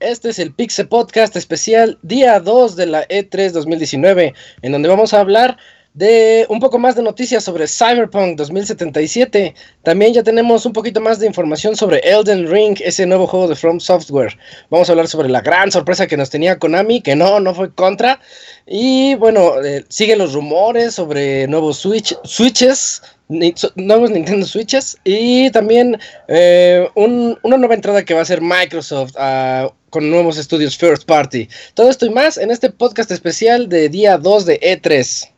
Este es el Pixel Podcast especial día 2 de la E3 2019, en donde vamos a hablar de un poco más de noticias sobre Cyberpunk 2077. También ya tenemos un poquito más de información sobre Elden Ring, ese nuevo juego de From Software. Vamos a hablar sobre la gran sorpresa que nos tenía Konami, que no, no fue contra. Y bueno, eh, siguen los rumores sobre nuevos Switch, Switches, nuevos Nintendo Switches y también eh, una nueva entrada que va a ser Microsoft uh, con nuevos estudios First Party. Todo esto y más en este podcast especial de día 2 de E3.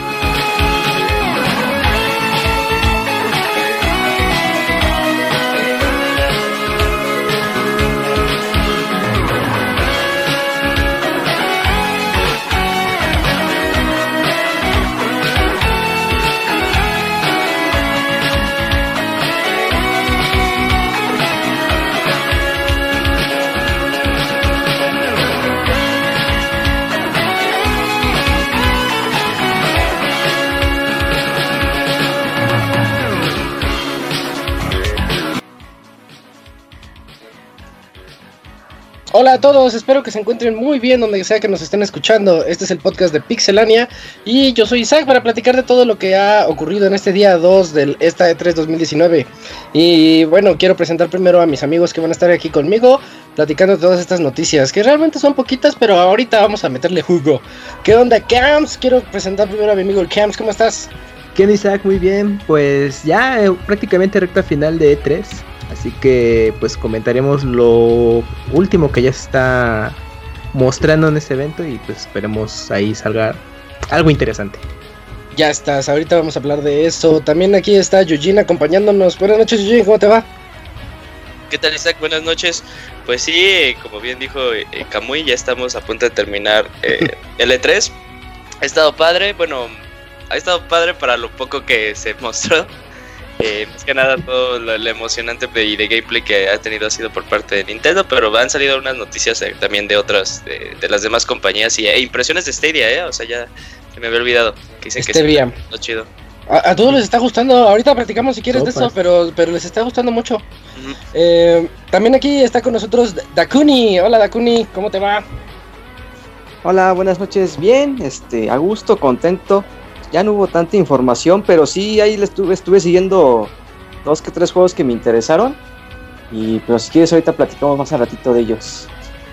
Hola a todos, espero que se encuentren muy bien donde sea que nos estén escuchando. Este es el podcast de Pixelania y yo soy Isaac para platicar de todo lo que ha ocurrido en este día 2 de esta E3 2019. Y bueno, quiero presentar primero a mis amigos que van a estar aquí conmigo platicando todas estas noticias, que realmente son poquitas, pero ahorita vamos a meterle jugo. ¿Qué onda, Cams? Quiero presentar primero a mi amigo el Cams, ¿cómo estás? ¿Qué Isaac? Muy bien, pues ya eh, prácticamente recta final de E3 Así que pues comentaremos lo último que ya está mostrando en este evento y pues esperemos ahí salga algo interesante. Ya estás, ahorita vamos a hablar de eso. También aquí está Yujin acompañándonos. Buenas noches Yujin, ¿cómo te va? ¿Qué tal Isaac? Buenas noches. Pues sí, como bien dijo eh, Kamui, ya estamos a punto de terminar eh, el E3. Ha estado padre, bueno, ha estado padre para lo poco que se mostró. Eh, más que nada todo lo, emocionante y de gameplay que ha tenido ha sido por parte de Nintendo, pero han salido unas noticias eh, también de otras, de, las demás compañías y e impresiones de Stadia, ¿eh? O sea, ya se me había olvidado. Que dicen que es lo chido. A, todos les está gustando, ahorita practicamos si quieres de eso, pero, pero les está gustando mucho. Eh, también aquí está con nosotros Dakuni. Hola Dakuni, ¿cómo te va? Hola, buenas noches. Bien, este, a gusto, contento ya no hubo tanta información, pero sí ahí le estuve, estuve siguiendo dos que tres juegos que me interesaron. Y pero si quieres ahorita platicamos más a ratito de ellos.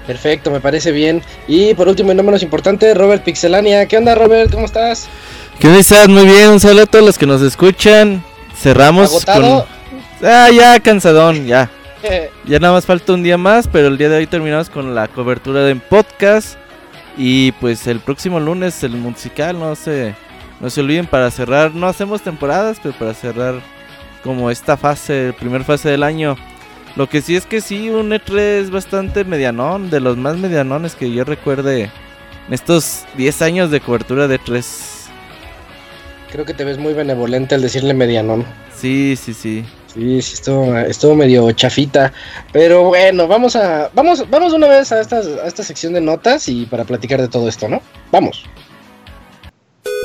Perfecto, me parece bien. Y por último y no menos importante, Robert Pixelania. ¿Qué onda Robert? ¿Cómo estás? ¿Qué onda estás? Muy bien, un saludo a todos los que nos escuchan. Cerramos ¿Agotado? con... Ah, ya, cansadón, ya. ya nada más falta un día más, pero el día de hoy terminamos con la cobertura de podcast. Y pues el próximo lunes el musical, no sé no se olviden para cerrar, no hacemos temporadas, pero para cerrar como esta fase, primer fase del año. Lo que sí es que sí, un E3 es bastante medianón, de los más medianones que yo recuerde en estos 10 años de cobertura de E3. Creo que te ves muy benevolente al decirle medianón. Sí, sí, sí. Sí, sí, estuvo, estuvo medio chafita. Pero bueno, vamos a. Vamos, vamos una vez a esta, a esta sección de notas y para platicar de todo esto, ¿no? Vamos.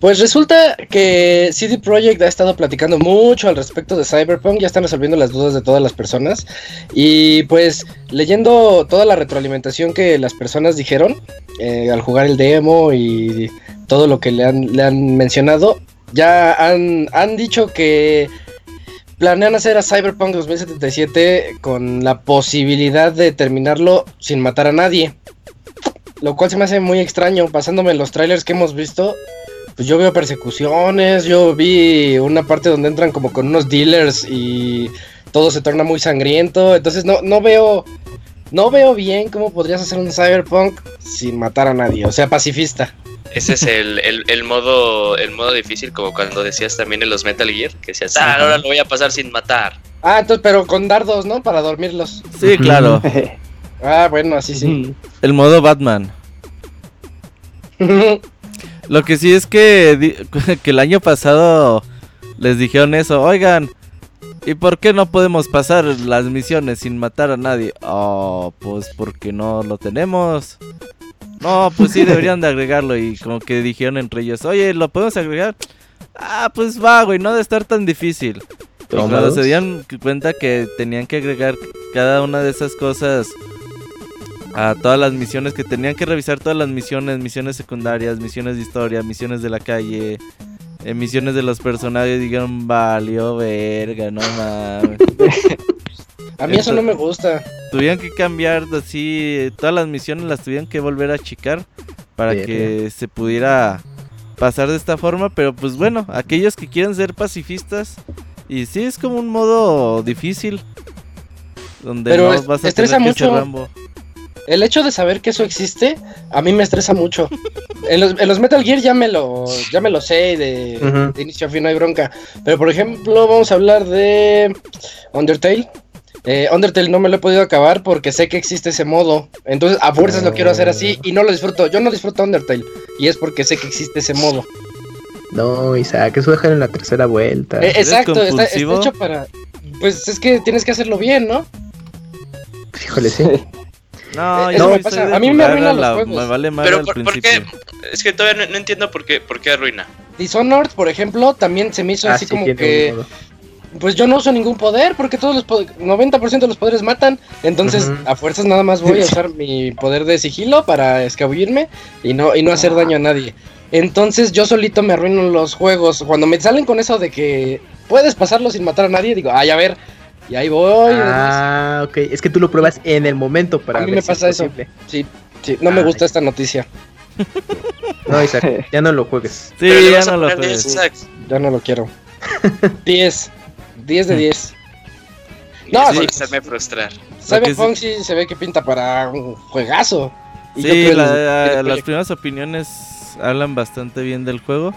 Pues resulta que CD Projekt ha estado platicando mucho al respecto de Cyberpunk, ya están resolviendo las dudas de todas las personas y pues leyendo toda la retroalimentación que las personas dijeron eh, al jugar el demo y todo lo que le han, le han mencionado, ya han, han dicho que planean hacer a Cyberpunk 2077 con la posibilidad de terminarlo sin matar a nadie. Lo cual se me hace muy extraño, pasándome los trailers que hemos visto. Pues yo veo persecuciones, yo vi una parte donde entran como con unos dealers y todo se torna muy sangriento. Entonces no, no veo. No veo bien cómo podrías hacer un cyberpunk sin matar a nadie, o sea, pacifista. Ese es el, el, el, modo el modo difícil, como cuando decías también en los Metal Gear, que decías, ah, ahora lo voy a pasar sin matar. Ah, entonces, pero con dardos, ¿no? Para dormirlos. Sí, claro. ah, bueno, así sí. El modo Batman. Lo que sí es que, que el año pasado les dijeron eso, oigan, ¿y por qué no podemos pasar las misiones sin matar a nadie? Oh, pues porque no lo tenemos. No, pues sí, deberían de agregarlo. Y como que dijeron entre ellos, oye, ¿lo podemos agregar? Ah, pues va, güey, no de estar tan difícil. Y cuando se dieron cuenta que tenían que agregar cada una de esas cosas a todas las misiones, que tenían que revisar todas las misiones, misiones secundarias, misiones de historia, misiones de la calle, eh, misiones de los personajes, dijeron, valió verga, no mames. A mí eso no me gusta. Tuvieron que cambiar así, todas las misiones las tuvieron que volver a achicar para que se pudiera pasar de esta forma, pero pues bueno, aquellos que quieren ser pacifistas y sí es como un modo difícil donde pero no vas a estresa mucho. Rambo. El hecho de saber que eso existe a mí me estresa mucho. en, los, Metal Gear ya me lo ya me lo sé de, de inicio a fin no hay bronca, pero por ejemplo, vamos a hablar de Undertale. Eh, Undertale no me lo he podido acabar porque sé que existe ese modo. Entonces, a fuerzas lo quiero hacer así y no lo disfruto. Yo no disfruto Undertale. Y es porque sé que existe ese modo. No, Isaac, eso dejar en la tercera vuelta. Eh, exacto, está, hecho para. Pues es que tienes que hacerlo bien, ¿no? Híjole, sí. No, eh, me pasa. A mí me arruinan los juegos. Me vale Pero por, qué? Es que todavía no, entiendo por qué, por qué arruina. Dishonored, por ejemplo, también se me hizo ah, así como que pues yo no uso ningún poder porque todos los 90% de los poderes matan. Entonces, a fuerzas nada más voy a usar mi poder de sigilo para escabullirme y no, y no hacer daño a nadie. Entonces, yo solito me arruino los juegos. Cuando me salen con eso de que puedes pasarlo sin matar a nadie, digo, ay, a ver. Y ahí voy. Ah, ok. Es que tú lo pruebas en el momento para. A mí me pasa eso. Sí, sí. No me gusta esta noticia. No, Isaac, ya no lo juegues. Sí, ya no lo juegues. Ya no lo quiero. 10. 10 de 10. No, sí, se me frustrar. Cyberpunk sí se ve que pinta para un juegazo. sí, las primeras opiniones hablan bastante bien del juego.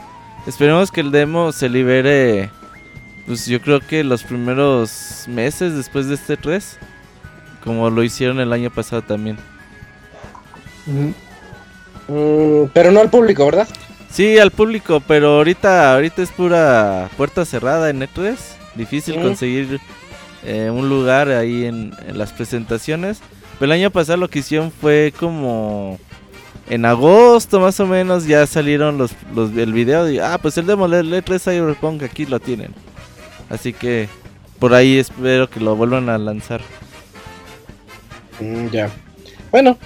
Esperemos que el demo se libere, pues yo creo que los primeros meses después de este 3, como lo hicieron el año pasado también. Mm, pero no al público, ¿verdad? Sí, al público, pero ahorita, ahorita es pura puerta cerrada en E3 difícil conseguir eh, un lugar ahí en, las presentaciones. Pero el año pasado lo que hicieron fue como en agosto más o menos ya salieron los, los el video y ah pues el demo de 3 Cyberpunk aquí lo tienen. Así que por ahí espero que lo vuelvan a lanzar. Mm, ya. Bueno,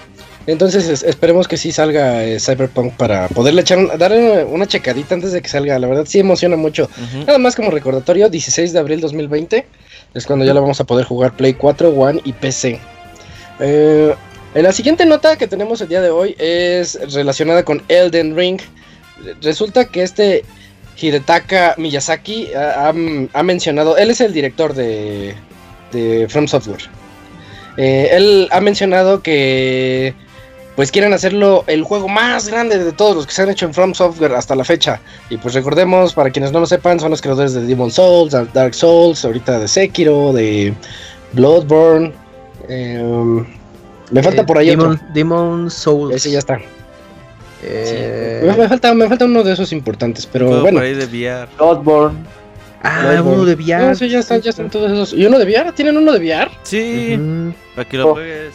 entonces esperemos que sí salga eh, Cyberpunk para poderle echar dar una checadita antes de que salga. La verdad sí emociona mucho. Nada más como recordatorio, 16 de abril 2020 es cuando ya lo vamos a poder jugar Play 4, One y PC. Eh, en la siguiente nota que tenemos el día de hoy es relacionada con Elden Ring. Resulta que este Hidetaka Miyazaki ha, mencionado, él es el director de, de From Software. Eh, él ha mencionado que pues quieren hacerlo el juego más grande de todos los que se han hecho en From Software hasta la fecha. Y pues recordemos, para quienes no lo sepan, son los creadores de Demon Souls, Dark Souls, ahorita de Sekiro, de Bloodborne. Em, me falta eh, por ahí Demon, Demon Souls. Ese ya está. Eh, me, falta, me falta uno de esos importantes, pero bueno. Por ahí de VR. Bloodborne. Ah, uno de VR. No, sí, ya están, ya están todos esos. ¿Y uno de VR? ¿Tienen uno de VR? Sí, para que lo oh. juegues.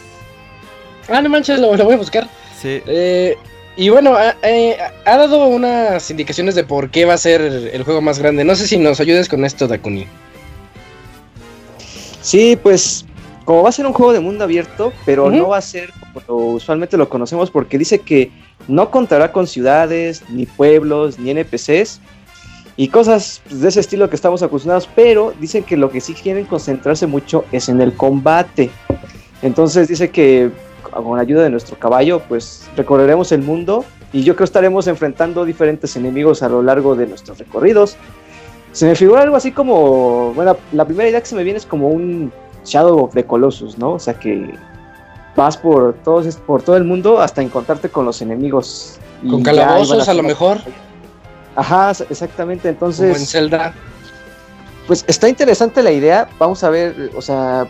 Ah, no manches, lo, voy a buscar. Sí. Eh, y bueno, eh, ha, dado unas indicaciones de por qué va a ser el juego más grande. No sé si nos ayudes con esto, Dakuni. Sí, pues como va a ser un juego de mundo abierto, pero no va a ser como usualmente lo conocemos, porque dice que no contará con ciudades, ni pueblos, ni NPCs, y cosas de ese estilo que estamos acostumbrados, pero dicen que lo que sí quieren concentrarse mucho es en el combate. Entonces dice que con ayuda de nuestro caballo, pues recorreremos el mundo y yo creo estaremos enfrentando diferentes enemigos a lo largo de nuestros recorridos. Se me figura algo así como, bueno, la primera idea que se me viene es como un Shadow of the Colossus, ¿no? O sea que vas por, todos, por todo el mundo hasta encontrarte con los enemigos. Con calabozos a, lo mejor. Ajá, exactamente. Entonces. Como en Zelda. Pues está interesante la idea. Vamos a ver, o sea,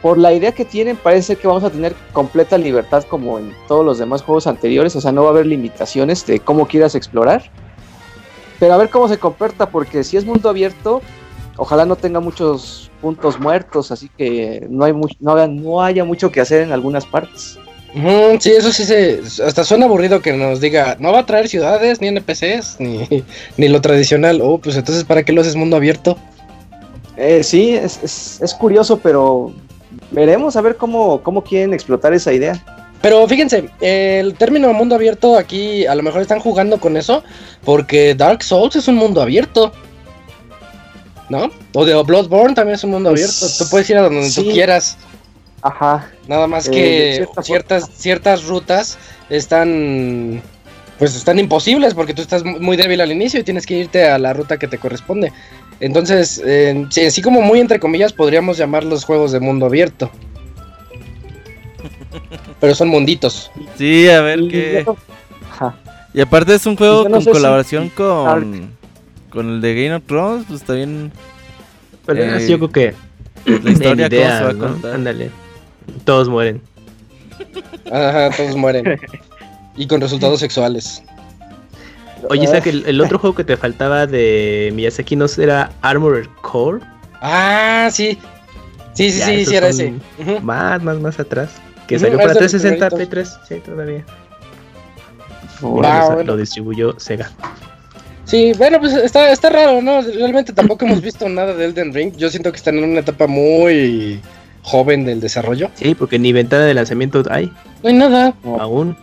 por la idea que tienen, parece que vamos a tener completa libertad como en todos los demás juegos anteriores. O sea, no va a haber limitaciones de cómo quieras explorar. Pero a ver cómo se comporta, porque si es mundo abierto, ojalá no tenga muchos puntos muertos, así que no, hay no, no haya mucho que hacer en algunas partes. sí, eso sí se. Hasta suena aburrido que nos diga, no va a traer ciudades, ni NPCs, ni, ni lo tradicional. Oh, pues entonces, ¿para qué lo haces mundo abierto? Eh, sí, es, es, curioso, pero veremos a ver cómo, cómo quieren explotar esa idea. Pero fíjense, el término mundo abierto aquí a lo mejor están jugando con eso, porque Dark Souls es un mundo abierto. ¿No? O de Bloodborne también es un mundo abierto. Tú puedes ir a donde tú quieras. Ajá. Nada más que eh, ciertas, ciertas rutas están. Pues están imposibles porque tú estás muy débil al inicio y tienes que irte a la ruta que te corresponde. Entonces, eh, así como muy entre comillas, podríamos llamar los juegos de mundo abierto. Pero son munditos. Sí, a ver qué. Y aparte es un juego con colaboración con con el de Game of Thrones, pues también. Pero eh, yo creo que. La historia idea, se va a contar. Ándale. Todos mueren. Ajá, todos mueren. y con resultados sexuales. Oye, Isaac, el, el, otro juego que te faltaba de Miyazaki no era Armored Core. Ah, sí. Sí, sí, sí, sí, era ese. Más, más, más atrás. Que salió para 360 Play 3. Sí, todavía. Lo distribuyó Sega. Sí, bueno, pues está, está raro, ¿no? Realmente tampoco hemos visto nada de Elden Ring. Yo siento que están en una etapa muy joven del desarrollo. Sí, porque ni ventana de lanzamiento hay. No hay nada. Aún.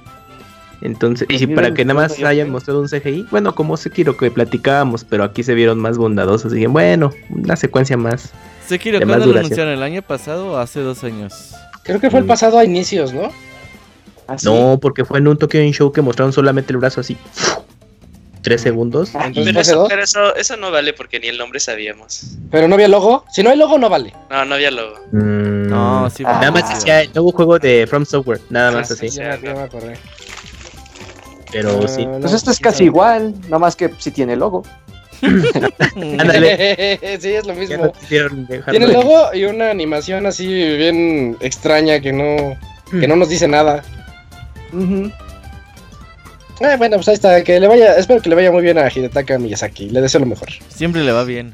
Entonces, y si para que nada más hayan mostrado un CGI, bueno, como Sekiro que platicábamos, pero aquí se vieron más bondadosos. Y bueno, una secuencia más. Sekiro, ¿cuándo lo anunciaron? ¿El año pasado o hace dos años? Creo que fue el mm. pasado a inicios, ¿no? ¿Ah, no, porque fue en un Tokyo Show que mostraron solamente el brazo así tres segundos. Ah, pero, eso, pero eso, no vale porque ni el nombre sabíamos. ¿Pero no había logo? Si no hay logo, no vale. No, no había logo. Mm, no, sí, ah, Nada más decía el nuevo juego de From Software, nada más así. Ya, me acordé. Pero sí. Pues esto es casi igual, nada más que si tiene logo. Ándale. sí, es lo mismo. Tiene logo y una animación así bien extraña que no, que no nos dice nada. Eh, bueno, pues ahí está, que le vaya, espero que le vaya muy bien a Hidetaka Miyazaki, le deseo lo mejor. Siempre le va bien.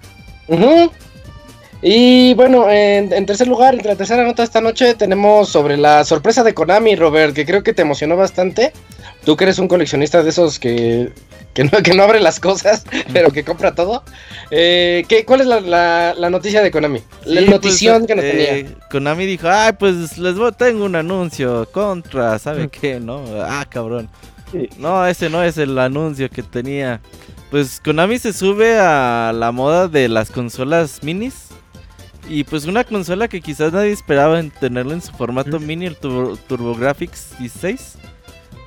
Y bueno, en, tercer lugar, entre la tercera nota de esta noche, tenemos sobre la sorpresa de Konami, Robert, que creo que te emocionó bastante. Tú que eres un coleccionista de esos que, que, no, que no abre las cosas, pero que compra todo. Eh, ¿qué, ¿Cuál es la, noticia de Konami? la pues, notición que nos tenía. Eh, Konami dijo, ay, pues les voy, tengo un anuncio contra, ¿sabe qué? No, ah, cabrón. No, ese no es el anuncio que tenía. Pues Konami se sube a la moda de las consolas minis. Y pues una consola que quizás nadie esperaba en tenerla en su formato mini, el TurboGrafx 16.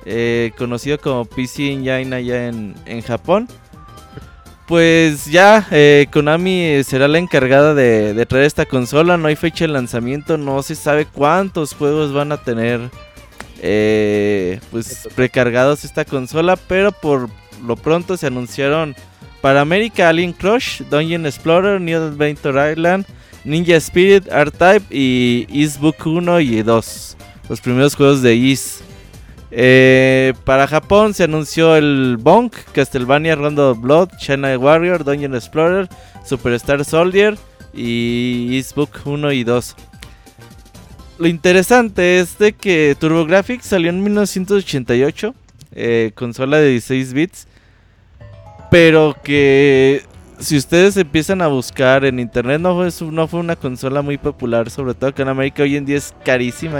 Eh, conocido como PC Engine allá en, en Japón. Pues ya, eh, Konami será la encargada de, de, traer esta consola. No hay fecha de lanzamiento, no se sabe cuántos juegos van a tener eh, pues precargados esta consola, pero por lo pronto se anunciaron para América Alien Crush, Dungeon Explorer, New Adventure Island, Ninja Spirit, R-Type y East Book 1 y 2, los primeros juegos de East. Eh, para Japón se anunció el Bonk, Castlevania Rondo of Blood, China Warrior, Dungeon Explorer, Superstar Soldier y East Book 1 y 2 lo interesante es de que TurboGrafx salió en 1988, eh, consola de 16 bits, pero que si ustedes empiezan a buscar en internet no fue, no fue una consola muy popular, sobre todo que en América hoy en día es carísima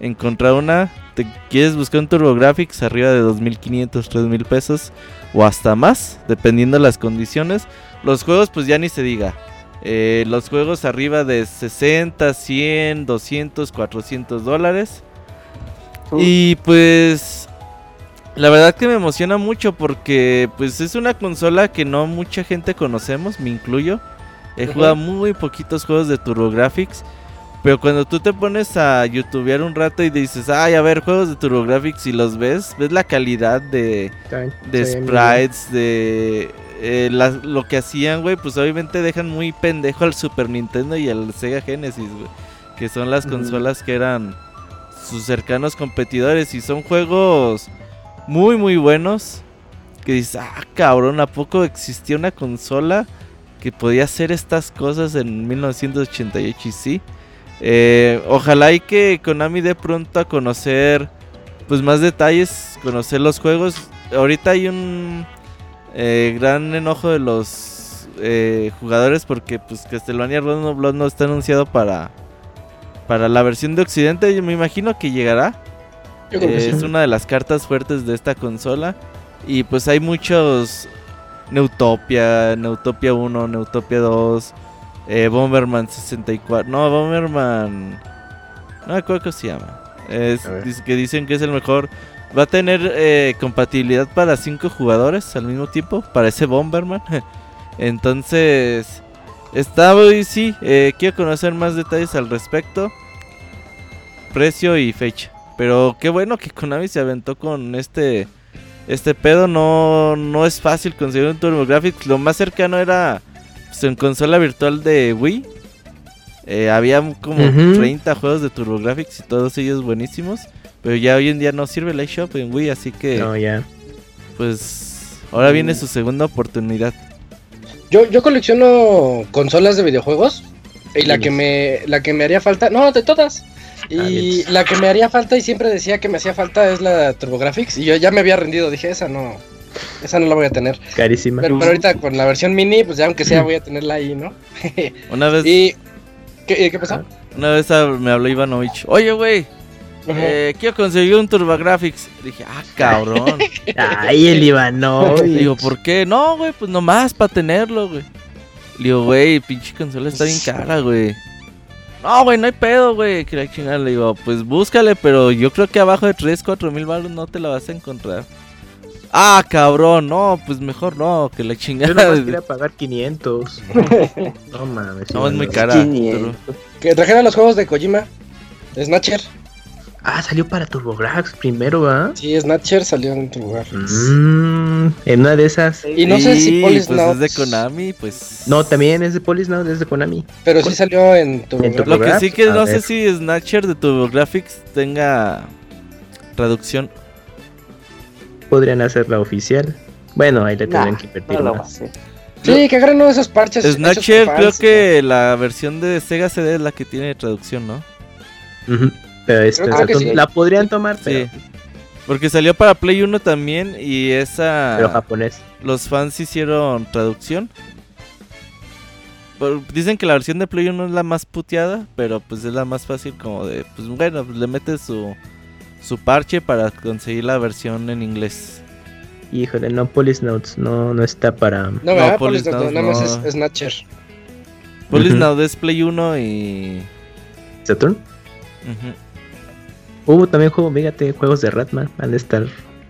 encontrar una. Te quieres buscar un TurboGrafx arriba de 2.500, 3.000 pesos o hasta más, dependiendo de las condiciones. Los juegos, pues ya ni se diga. Eh, los juegos arriba de 60, 100, 200, 400 dólares. Y pues la verdad que me emociona mucho porque pues es una consola que no mucha gente conocemos, me incluyo. He jugado muy poquitos juegos de TurboGrafx. Pero cuando tú te pones a youtubear un rato y dices, ay, a ver, juegos de TurboGrafx y los ves, ves la calidad de, de sprites, de eh, lo que hacían, güey, pues obviamente dejan muy pendejo al Super Nintendo y al Sega Genesis, güey. Que son las consolas que eran sus cercanos competidores y son juegos muy, muy buenos. Que dices, ah, cabrón, ¿a poco existía una consola que podía hacer estas cosas en 1988? Y sí. Eh, ojalá y que Konami dé pronto a conocer pues más detalles, conocer los juegos. Ahorita hay un eh, gran enojo de los eh, jugadores porque pues Castlevania Blood Blood no está anunciado para para la versión de Occidente. Yo me imagino que llegará. Es una de las cartas fuertes de esta consola y pues hay muchos Neutopia, Neutopia 1, Neutopia 2, eh, Bomberman 64. No, Bomberman. No me acuerdo cómo se llama. Es, que dicen que es el mejor. Va a tener eh, compatibilidad para 5 jugadores al mismo tiempo. Para ese Bomberman. Entonces. Está muy. Sí, eh, quiero conocer más detalles al respecto. Precio y fecha. Pero qué bueno que Konami se aventó con este. Este pedo. No, no es fácil conseguir un TurboGrafx. Lo más cercano era pues, en consola virtual de Wii eh, había como 30 juegos de TurboGrafx y todos ellos buenísimos. Pero ya hoy en día no sirve el iShop en Wii, así que. No, ya. Pues ahora mm. viene su segunda oportunidad. Yo, yo colecciono consolas de videojuegos. Y la que me la que me haría falta, no, de todas. Y ah, la que me haría falta y siempre decía que me hacía falta es la TurboGrafx y yo ya me había rendido, dije, esa no esa no la voy a tener. Carísima. Pero, ahorita con la versión mini, pues ya aunque sea voy a tenerla ahí, ¿no? Una vez. ¿Y qué, qué pasó? Una vez me habló Ivanovich. Oye, güey. Eh, quiero conseguir un TurboGrafx. Dije, ah, cabrón. Ay, el Ivanovich. Digo, ¿por qué? No, güey, pues nomás para tenerlo, güey. Le digo, güey, pinche consola está bien cara, güey. No, güey, no hay pedo, güey. Que la chingada le digo, pues búscale, pero yo creo que abajo de 3, 4 mil baros no te la vas a encontrar. Ah, cabrón, no, pues mejor no, que la chingada. Yo quería pagar 500. no mames. No, es muy cara. Que trajeran los juegos de Kojima. Snatcher. Ah, salió para TurboGrafx primero, ¿ah? Sí, Snatcher salió en TurboGrafx. Mmm, en una de esas. Y no sé si Polis pues es de Konami, pues. No, también es de Polis Now, es de Konami. Pero sí salió en TurboGrafx. Lo que sí que no sé si Snatcher de TurboGrafx tenga traducción podrían hacerla oficial. Bueno, ahí le tendrían que invertir más. Sí, que agarren uno de esos parches. Snatcher, creo que la versión de Sega CD es la que tiene traducción, ¿no? Pero esta, la podrían tomar, Sí. Porque salió para Play 1 también y esa... Pero japonés. Los fans hicieron traducción. Dicen que la versión de Play 1 es la más puteada, pero pues es la más fácil como de... Pues bueno, pues le metes su su parche para conseguir la versión en inglés. Híjole, no Police Notes, no, no está para. No, no Police Notes, nada más es Snatcher. Police Notes es Play 1 y. ¿Saturn? Uh, también juego, fíjate, juegos de Ratman van a estar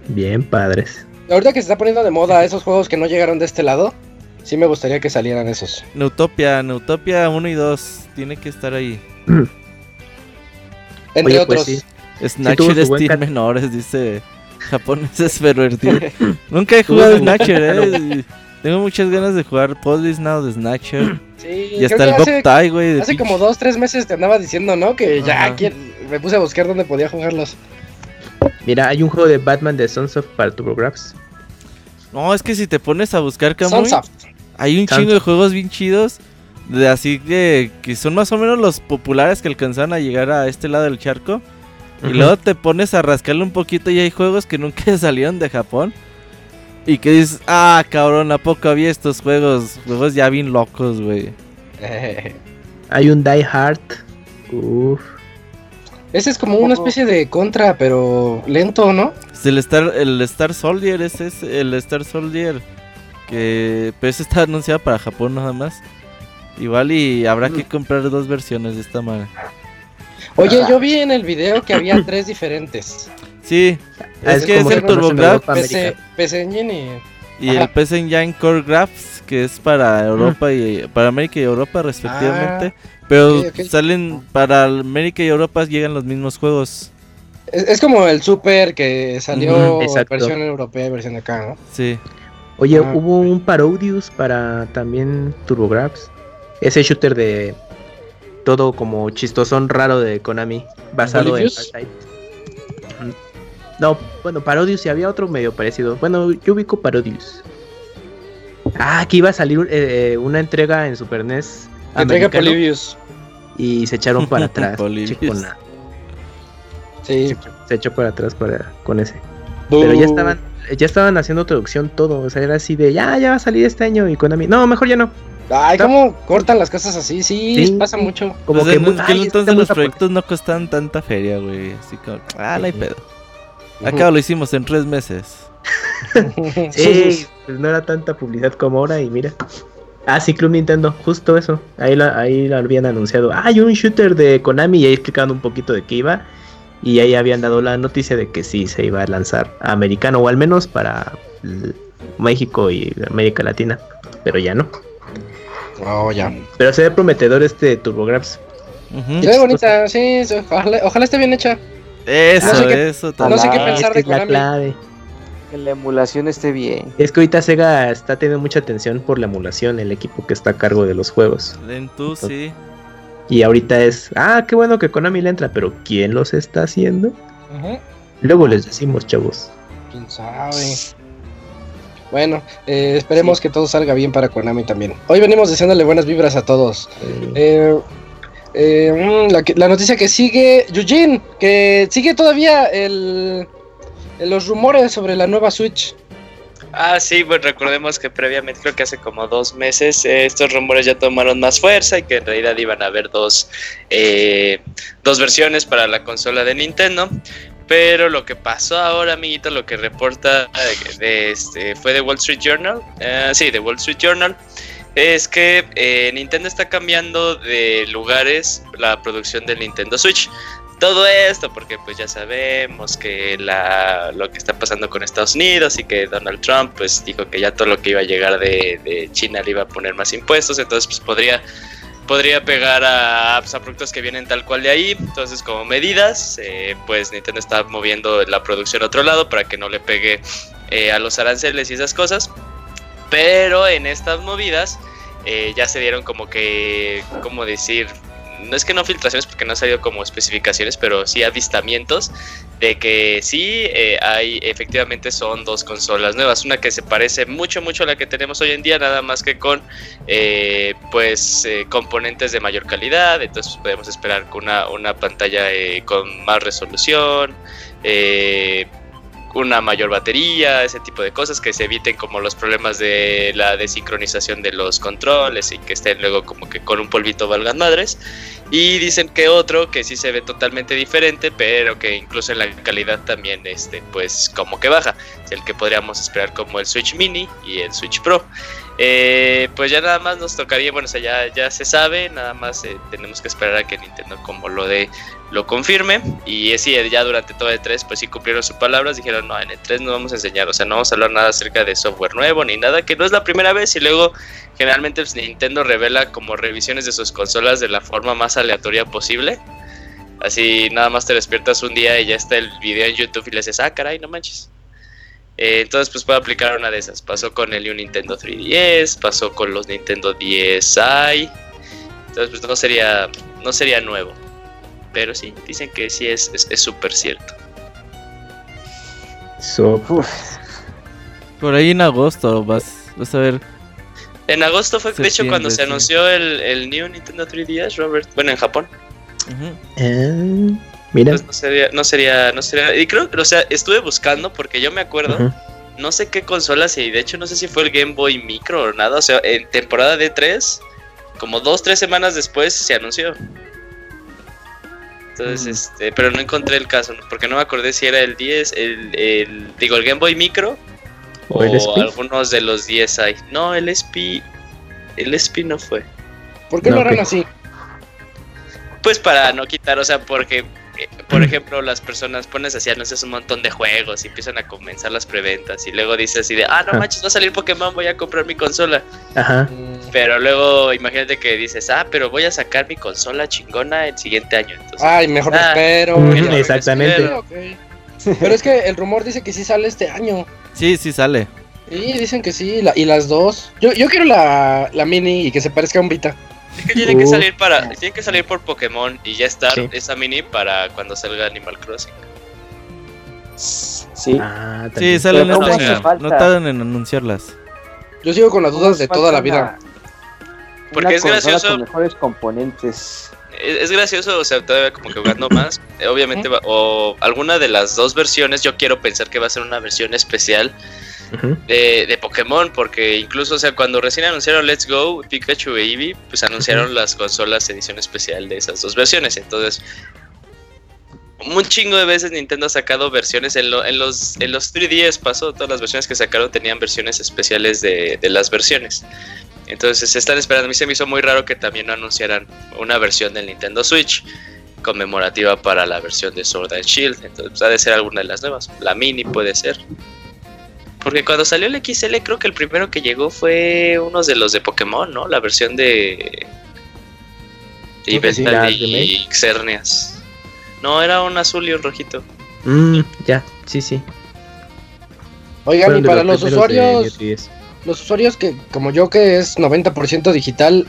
bien padres. Ahorita que se está poniendo de moda esos juegos que no llegaron de este lado, sí me gustaría que salieran esos. Neutopia, Neutopia 1 y 2, tiene que estar ahí. Entre pues otros. Snatcher de Steam menores, dice japoneses pervertidos. Nunca he jugado Snatcher, eh. Tengo muchas ganas de jugar Police Now de Snatcher. Sí, y hasta el Boktai, güey. Hace como dos, tres meses te andaba diciendo, ¿no? Que ya me puse a buscar dónde podía jugarlos. Mira, hay un juego de Batman de Sunsoft para TurboGrafx. No, es que si te pones a buscar Camuy, hay un chingo de juegos bien chidos. De así que, que son más o menos los populares que alcanzan a llegar a este lado del charco. Y luego te pones a rascarle un poquito y hay juegos que nunca salieron de Japón. Y que dices, ah, cabrón, ¿a poco había estos juegos? Juegos ya bien locos, güey. hay un Die Hard. Uf. Ese es como una especie de contra, pero lento, ¿no? Es el Star, el Star Soldier, ese es el Star Soldier. Que pues está anunciado para Japón nada más. Igual y habrá que comprar dos versiones de esta manera. Oye, yo vi en el video que había tres diferentes. Sí, Ah, es, es que es el Europa. PC, PC Engine y... y el PC Engine Core Graphics, que es para Europa y para América y Europa respectivamente. Pero ok, ok. salen para América y Europa llegan los mismos juegos. Es, es como el Super que salió versión europea y versión acá, ¿no? Sí. Oye, Ah, hubo un Parodius para también TurboGrafx. Ese shooter de todo como chistosón raro de Konami, basado en. No, bueno, Parodius y había otro medio parecido. Bueno, yo ubico Parodius. Ah, que iba a salir eh, una entrega en Super NES Que americano, Polybius. y se echaron para atrás. Chicona. Sí. Se echó para atrás para, con ese. Pero ya estaban, ya estaban haciendo traducción todo. O sea, era así de ya, ya va a salir este año. Y Konami, no, mejor ya no. Ay, ¿cómo cortan las cosas así? Sí, Sí. pasa mucho. Como Pues que, en muy- aquel ay, entonces está muy los proyectos no costaban tanta feria, güey. Así como, ah, no hay pedo. Acá lo hicimos en tres meses. Sí, pues no era tanta publicidad como ahora y mira. Ah, sí, Club Nintendo, justo eso. Ahí la, ahí la habían anunciado. Ah, hay un shooter de Konami y ahí explicando un poquito de qué iba. Y ahí habían dado la noticia de que sí se iba a lanzar americano o al menos para México y América Latina. Pero ya no. Oh, ya. Pero se ve prometedor este TurboGrafx. Ujú. Se ve bonita, sí, sí, ojalá, ojalá esté bien hecha. Eso, No sé eso No sé qué pensar de la clave. Que la emulación esté bien. Es que ahorita Sega está teniendo mucha atención por la emulación, el equipo que está a cargo de los juegos. En tú, sí. Y ahorita es, ah, qué bueno que Konami le entra, pero ¿quién los está haciendo? Luego les decimos, chavos. ¿Quién sabe? Bueno, eh, esperemos que todo salga bien para Konami también. Hoy venimos deseándole buenas vibras a todos. Eh, eh, mm, la, noticia que sigue, Eugene, que sigue todavía el, los rumores sobre la nueva Switch. Ah, sí, pues recordemos que previamente, creo que hace como dos meses, eh, estos rumores ya tomaron más fuerza y que en realidad iban a haber dos, eh, dos versiones para la consola de Nintendo. Pero lo que pasó ahora, amiguito, lo que reporta de este, fue de Wall Street Journal, eh, sí, de Wall Street Journal, es que eh, Nintendo está cambiando de lugares la producción del Nintendo Switch. Todo esto porque pues ya sabemos que la, lo que está pasando con Estados Unidos y que Donald Trump pues dijo que ya todo lo que iba a llegar de, de China le iba a poner más impuestos, entonces pues podría, podría pegar a, a productos que vienen tal cual de ahí, entonces como medidas eh, pues Nintendo está moviendo la producción a otro lado para que no le pegue eh, a los aranceles y esas cosas, pero en estas movidas eh, ya se dieron como que, ¿cómo decir? No es que no filtraciones porque no han salido como especificaciones, pero sí avistamientos de que sí eh, hay, efectivamente son dos consolas nuevas. Una que se parece mucho, mucho a la que tenemos hoy en día, nada más que con eh, pues componentes de mayor calidad. Entonces podemos esperar con una, una pantalla con más resolución. Una mayor batería, ese tipo de cosas, que se eviten como los problemas de la desincronización de los controles y que estén luego como que con un polvito valgan madres. Y dicen que otro que sí se ve totalmente diferente, pero que incluso en la calidad también este pues como que baja. Es el que podríamos esperar como el Switch Mini y el Switch Pro. Eh, pues ya nada más nos tocaría, bueno, o sea, ya, ya se sabe, nada más eh, tenemos que esperar a que Nintendo como lo de lo confirme. Y es sí, ya durante todo el 3 pues sí cumplieron sus palabras, dijeron, no, en el 3 no vamos a enseñar, o sea, no vamos a hablar nada acerca de software nuevo ni nada, que no es la primera vez y luego generalmente pues, Nintendo revela como revisiones de sus consolas de la forma más aleatoria posible. Así nada más te despiertas un día y ya está el video en YouTube y le dices, ah, caray, no manches. Eh, entonces, pues puede aplicar una de esas. Pasó con el New Nintendo 3DS, pasó con los Nintendo DSi. Entonces, pues no sería, no sería nuevo. Pero sí, dicen que sí es súper es, es súper cierto. so- Por ahí en agosto vas, vas a ver. En agosto fue, de hecho, cuando se anunció el, el New Nintendo 3DS, Robert. Bueno, en Japón. Eh, mira. Entonces no sería, no sería, no sería. Y creo, o sea, estuve buscando porque yo me acuerdo. No sé qué consolas y de hecho no sé si fue el Game Boy Micro o nada, o sea, en temporada de 3, como dos, tres semanas después se anunció. Entonces, este, pero no encontré el caso, porque no me acordé si era el 10, el, el digo, el Game Boy Micro ¿O o, el SP? algunos de los 10 hay. No, el SP, el SP no fue. ¿Por qué No, lo harán así? Pues para no quitar, o sea, porque, por ejemplo, las personas pones así anuncios un montón de juegos y empiezan a comenzar las preventas y luego dices así de, ah, no manches, va a salir Pokémon, voy a comprar mi consola. Ajá. Mm, Pero luego imagínate que dices, ah, pero voy a sacar mi consola chingona el siguiente año. Entonces, Ay, mejor me Ah, espero. Exactamente. Pero es que el rumor dice que sí sale este año. Sí, sí sale. Sí, dicen que sí, la- y las dos. Yo, yo quiero la, la mini y que se parezca a un Vita. Es que tienen que salir para, tienen que salir por Pokémon y ya estar Sí. esa mini para cuando salga Animal Crossing. Sí. Ah, Sí, salen Pero este ¿cómo hace año. falta? No tardan en anunciarlas. Yo sigo con las dudas de toda la una- vida. Porque una es gracioso. Con mejores componentes. Es, es gracioso, o sea, todavía como que jugando más. eh, obviamente, va- o alguna de las dos versiones, yo quiero pensar que va a ser una versión especial De, de Pokémon, porque incluso, o sea, cuando recién anunciaron Let's Go, Pikachu e Eevee, pues anunciaron las consolas edición especial de esas dos versiones. Entonces, un chingo de veces Nintendo ha sacado versiones en, lo- en los en los 3DS pasó, todas las versiones que sacaron tenían versiones especiales de, de las versiones. Entonces se están esperando. A mí se me hizo muy raro que también no anunciaran una versión del Nintendo Switch conmemorativa para la versión de Sword and Shield. Entonces pues, ha de ser alguna de las nuevas. La mini puede ser. Porque cuando salió el XL creo que el primero que llegó fue uno de los de Pokémon, ¿no? La versión de... De y Xerneas. No, era un azul y un rojito. Mm, ya, sí, sí. Oigan, y para los usuarios, New 3DS. los usuarios que, como yo, que es 90% digital,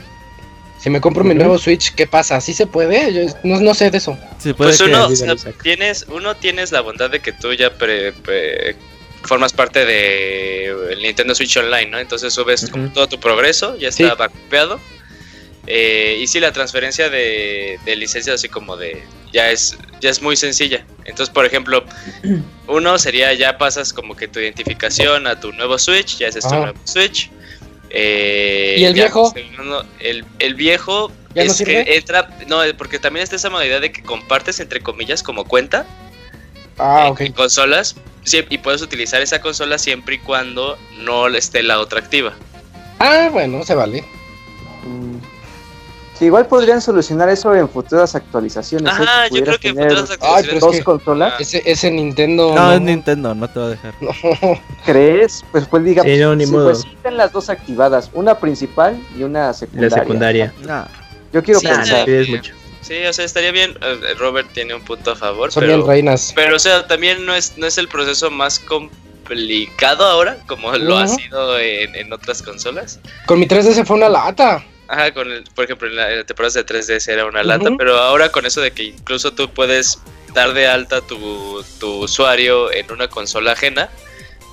si me compro mi nuevo Switch, ¿qué pasa? ¿Sí se puede? Yo no, no sé de eso. Sí, puede Pues uno, o sea, tienes, uno tienes la bondad de que tú ya pre- pre- formas parte de el Nintendo Switch Online, ¿no? Entonces subes como todo tu progreso, ya Sí. está backupeado. Eh, y sí, la transferencia de, de licencias así como de ya es ya es muy sencilla. Entonces, por ejemplo, uno sería ya pasas como que tu identificación a tu nuevo Switch, ya ese es tu Ajá. nuevo Switch. Eh, ¿Y el ya, viejo? segundo, el, el viejo ¿Ya no es que entra, no, porque también está esa modalidad de que compartes entre comillas como cuenta Ah, eh, ok. en consolas sí, y puedes utilizar esa consola siempre y cuando no esté la otra activa. Ah, bueno, se vale. Mm. Sí, igual podrían solucionar eso en futuras actualizaciones. ¿eh? Ajá, Que yo creo pudieras que tener futuras actualizaciones- es dos que- consolas. Ah. Ese, ese Nintendo. No, es Nintendo, no te va a dejar. No. ¿Crees? Pues, pues diga, Sí, no, ni sí, modo. pues las dos activadas, una principal y una La secundaria. secundaria. Nah. Yo quiero Sí, pensar. Sí, es mucho. Sí, o sea, estaría bien. eh, Robert tiene un punto a favor, Son pero, bien reinas. pero o sea, también no es, no es el proceso más complicado ahora, como lo ha sido en, en otras consolas. Con mi 3DS fue una lata. Ajá, con el, por ejemplo, en la, en la temporada de 3DS era una lata, pero ahora con eso de que incluso tú puedes dar de alta tu, tu usuario en una consola ajena,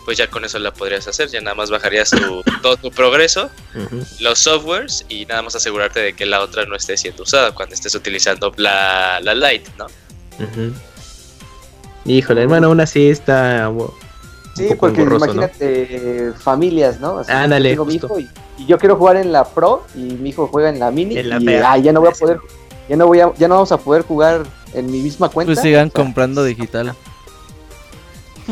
pues ya con eso la podrías hacer, ya nada más bajarías tu, todo tu progreso, los softwares y nada más asegurarte de que la otra no esté siendo usada cuando estés utilizando la, la Lite, ¿no? Híjole, hermano, aún así está. un Sí, poco porque engorroso, ¿no? imagínate eh, familias, ¿no? Así, Ándale, yo tengo mi hijo y, y yo quiero jugar en la Pro y mi hijo juega en la Mini En la y ah, ya no voy a poder, ya no voy a, ya no vamos a poder jugar en mi misma cuenta. Pues sigan O sea, comprando digital.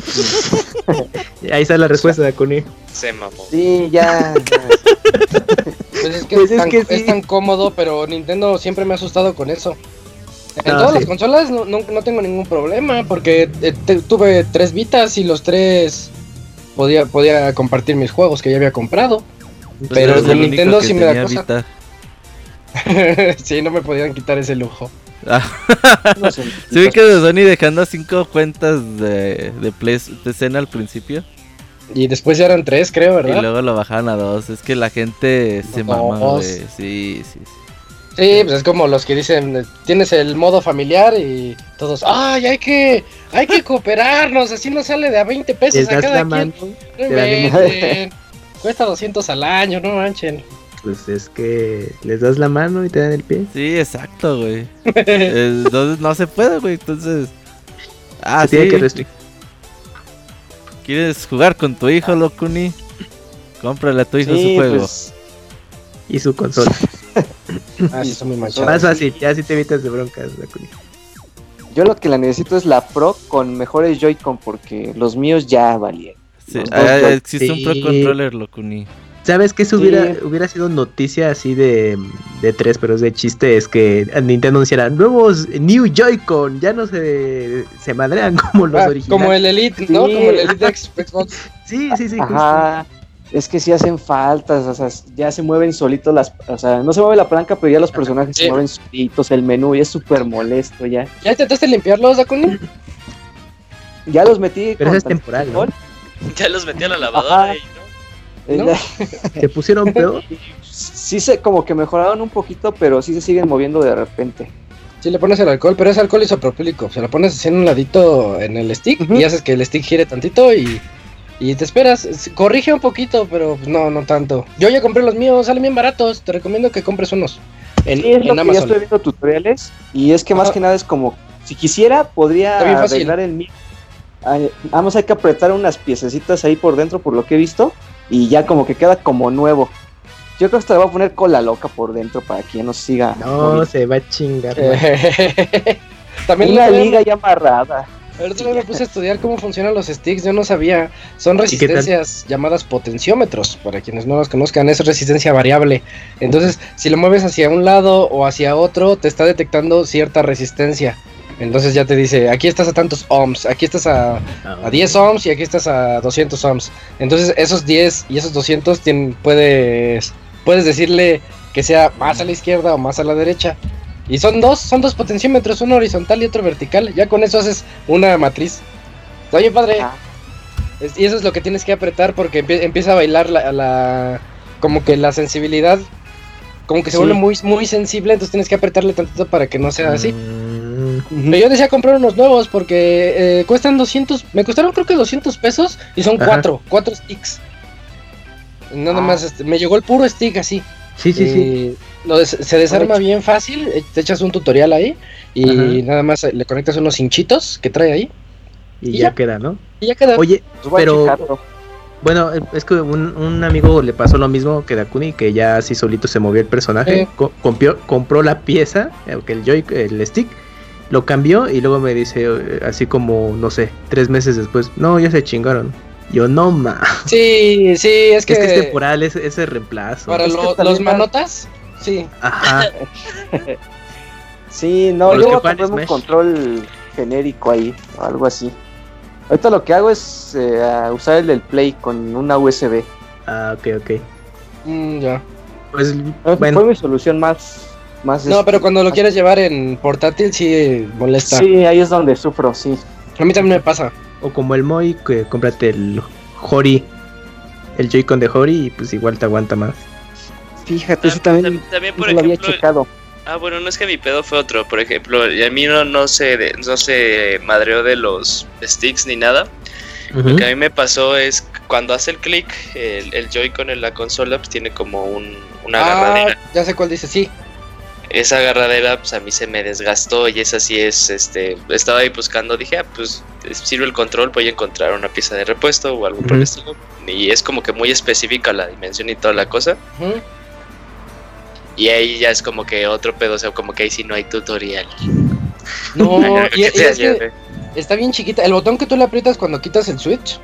Ahí está la respuesta de Kuni. Se mamó. Sí, ya. ya. Pues es que, Pues es, es tan, que sí. es tan cómodo, pero Nintendo siempre me ha asustado con eso. En Ah, todas sí. las consolas no, no, no tengo ningún problema, porque eh, te- tuve tres Vitas y los tres podía, podía compartir mis juegos que ya había comprado. Pues Pero el Nintendo sí me da cosa. Sí, no me podían quitar ese lujo. Ah, No sé. ¿Sí vi que de Sony dejando cinco cuentas de, de PlayStation al principio? Y después ya eran tres, creo, Y ¿verdad? luego lo bajaron a dos. Es que la gente se Dos. mama, güey. Sí, sí, sí. Sí, pues es como los que dicen, tienes el modo familiar y todos, ay, hay que, hay que cooperarnos, así nos sale de a 20 pesos a cada quien. No inventen. Cuesta 200 al año, no manchen. Pues es que les das la mano y te dan el pie. Sí, exacto, güey. Entonces no se puede, güey. Entonces. Ah, Se sí. tiene que restringir. ¿Quieres jugar con tu hijo, Locuni? Cómprale a tu hijo Sí, su juego. pues, Y su consola. Ah, sí, son muy Más fácil, ya si te evitas de broncas, la Kuni. Yo lo que la necesito es la Pro con mejores Joy-Con porque los míos ya valían. Sí, ah, existe un Pro. Controller, Locuni. ¿Sabes qué? Sí. hubiera, hubiera sido noticia así de, de tres, pero es de chiste. Es que Nintendo anunciará nuevos New Joy-Con. Ya no se, se madrean como los Ah, originales. como el Elite, ¿no? Sí. Como el Elite de Xbox. Sí, sí, sí. justo. Ajá. Es que sí hacen faltas, o sea, ya se mueven solitos las, o sea, no se mueve la palanca, pero ya los personajes Sí. se mueven solitos, el menú y es súper molesto ya. ¿Ya intentaste limpiarlos, Dakuni? Ya los metí. Pero eso es temporal, ¿no? Ya los metí a la lavadora y no. Eh, Se pusieron peor. sí se como que mejoraron un poquito, pero sí se siguen moviendo de repente. Sí, le pones el alcohol, pero es alcohol isopropílico. Se lo pones así en un ladito en el stick y haces que el stick gire tantito y, y te esperas. Corrige un poquito, pero pues, no, no tanto. Yo ya compré los míos, salen bien baratos. Te recomiendo que compres unos en, Sí, es lo en que ya estoy viendo tutoriales y es que más que nada es como, si quisiera, podría arreglar el mío. Ay, Nada más hay que apretar unas piececitas ahí por dentro, por lo que he visto, y ya como que queda como nuevo. Yo creo que hasta le voy a poner cola loca por dentro para que ya no siga. No, se va a chingar. También Una el otro día- liga ya amarrada. El otro día me puse a estudiar cómo funcionan los sticks, yo no sabía. Son resistencias llamadas potenciómetros, para quienes no los conozcan, es resistencia variable. Entonces, si lo mueves hacia un lado o hacia otro, te está detectando cierta resistencia. Entonces ya te dice, aquí estás a tantos ohms, aquí estás a, a 10 ohms y aquí estás a 200 ohms. Entonces esos 10 y esos 200 tienen, puedes, puedes decirle que sea más a la izquierda o más a la derecha. Y son dos, son dos potenciómetros, uno horizontal y otro vertical. Ya con eso haces una matriz. Está bien padre. Ah. Es- y eso es lo que tienes que apretar porque empie- empieza a bailar la, la- como que la sensibilidad, como que se Sí. vuelve muy, muy sensible, entonces tienes que apretarle tantito para que no sea así. Mm, Pero yo decía comprar unos nuevos porque eh, cuestan 200, me costaron creo que 200 pesos y son Ajá. cuatro, cuatro sticks. Nada Ah. más, este, me llegó el puro stick así. Sí, sí, sí. Y lo des- se desarma bien fácil, eh, te echas un tutorial ahí y Ajá. nada más eh, le conectas unos hinchitos que trae ahí Y y ya ya. queda, ¿no? y ya queda. Oye, Pues Pero- checarlo. Bueno, eh, es que un, un amigo le pasó lo mismo que Dakuni, que ya así solito se movió el personaje, Eh. co- compró, compró la pieza, eh, el joy, el stick, lo cambió y luego me dice, eh, así como, no sé, tres meses después, no, ya se chingaron. Yo, no, ma. Sí, sí, es que, Es que es temporal, ese, ese reemplazo. para Es lo- los va- manotas, sí. Ajá. Sí, no, juegan comprarme un control genérico ahí, o algo así. Ahorita lo que hago es eh, a usar el del Play con una USB. Ah, ok, ok. Mm, ya. Pues, Fue mi solución más... más No, este, pero cuando lo quieres llevar en portátil sí molesta. Sí, ahí es donde sufro, sí. A mí también me pasa. o como el Moy, que cómprate el Hori, el Joy-Con de Hori y pues igual te aguanta más. Fíjate, Ah, eso también, tam- también, por eso lo había ejemplo, checado. Ah, bueno, no es que mi pedo fue otro, por ejemplo, y a mí no, no se no se madreó de los sticks ni nada. Lo que a mí me pasó es cuando hace el clic, el, el Joy-Con en la consola pues tiene como un, una Ah, agarradera. ya sé cuál dice, sí. Esa agarradera pues a mí se me desgastó y esa sí es, este, estaba ahí buscando, dije, ah, pues sirve el control, voy a encontrar una pieza de repuesto o algo por el estilo. Y es como que muy específica la dimensión y toda la cosa. Ujú. Y ahí ya es como que otro pedo, o sea, como que ahí sí no hay tutorial. No, y, es que está bien chiquita. El botón que tú le aprietas cuando quitas el switch,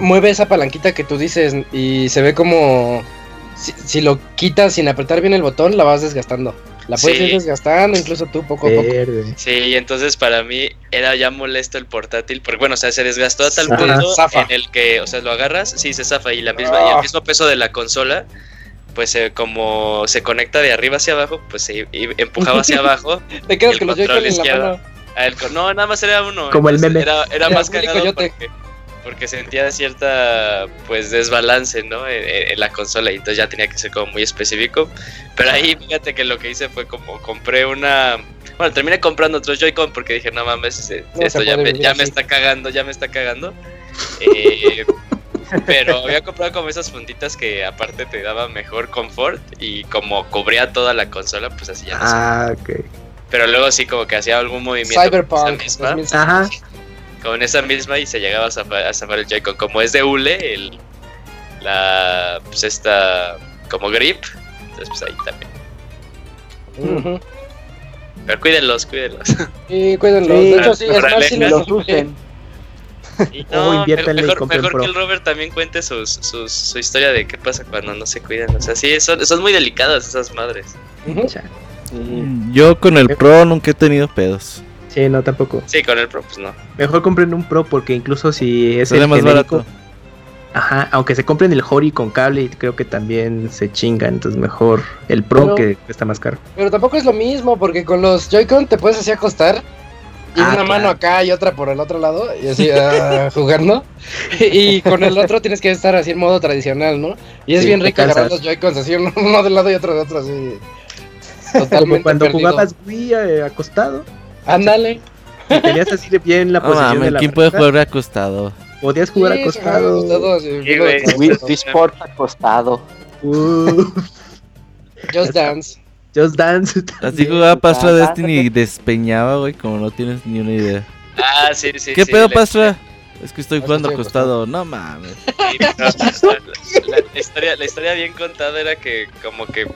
mueve esa palanquita que tú dices y se ve como... Si, si lo quitas sin apretar bien el botón, la vas desgastando. La puedes Sí. ir desgastando, incluso tú poco a poco. Sí, y entonces para mí era ya molesto el portátil, porque bueno, o sea, se desgastó a tal punto Zafa. en el que, o sea, lo agarras, sí, se zafa, y la misma, y Ah. el mismo peso de la consola, pues eh, como se conecta de arriba hacia abajo, pues se empujaba hacia abajo. Te quedas El con los en la izquierdo. mano. a él no, nada más era uno. Como el meme. Era, era Era más cagado porque, porque sentía cierta, pues, desbalance, ¿no? En, en- en la consola, y entonces ya tenía que ser como muy específico. Pero ahí, fíjate que lo que hice fue como compré una... Bueno, terminé comprando otros Joy-Con porque dije, no mames, No se esto ya, me, ya me está cagando, ya me está cagando. Eh, pero había comprado como esas funditas que aparte te daba mejor confort y como cubría toda la consola, pues así ya no se- Ah, ok. Pero luego sí como que hacía algún movimiento con Cyberpunk. esa misma, 2006. Ajá. con esa misma y se llegaba a zafar, a zafar el Joy-Con. Como es de hule, el, la, pues esta, como grip, entonces pues ahí también. Ujú. Pero cuídenlos, cuídenlos. Sí, cuídenlos. Sí, de hecho, sí, es más si los usen. Y O no, y mejor, compren mejor Pro. que el Robert también cuente sus, sus, su historia de qué pasa cuando no se cuidan. O sea, sí, son, son muy delicadas esas madres. Sí. Yo con el Pro nunca he tenido pedos. Sí, no, tampoco. Sí, con el Pro, pues no. Mejor compren un Pro porque incluso si es Sale el más genérico, barato. Ajá, aunque se compren el Hori con cable, creo que también se chingan. Entonces mejor el Pro Pero- que cuesta más caro. Pero tampoco es lo mismo, porque con los Joy-Con te puedes así acostar. Y Ah, una claro. mano acá y otra por el otro lado, y así ah, jugando. Y con el otro tienes que estar así en modo tradicional, ¿no? Y es Sí, bien rico agarrar los Joy-Cons así, uno, uno de un lado y otro de otro, así. Como Totalmente cuando perdido. jugabas Wii eh, acostado, Ándale. y tenías así de bien la No posición de mames, la ¿quién puede jugar acostado? Podías jugar Sí, acostado. acostado. Wii Wii Sport acostado. Uh, Just Dance. Just Dance. Así jugaba Pastra Destiny y despeñaba, güey, como no tienes ni una idea. Ah, sí, sí. ¿Qué sí, pedo, Pastra? Es que estoy jugando acostado. No mames. Sí, no, la, historia, la historia bien contada era que como que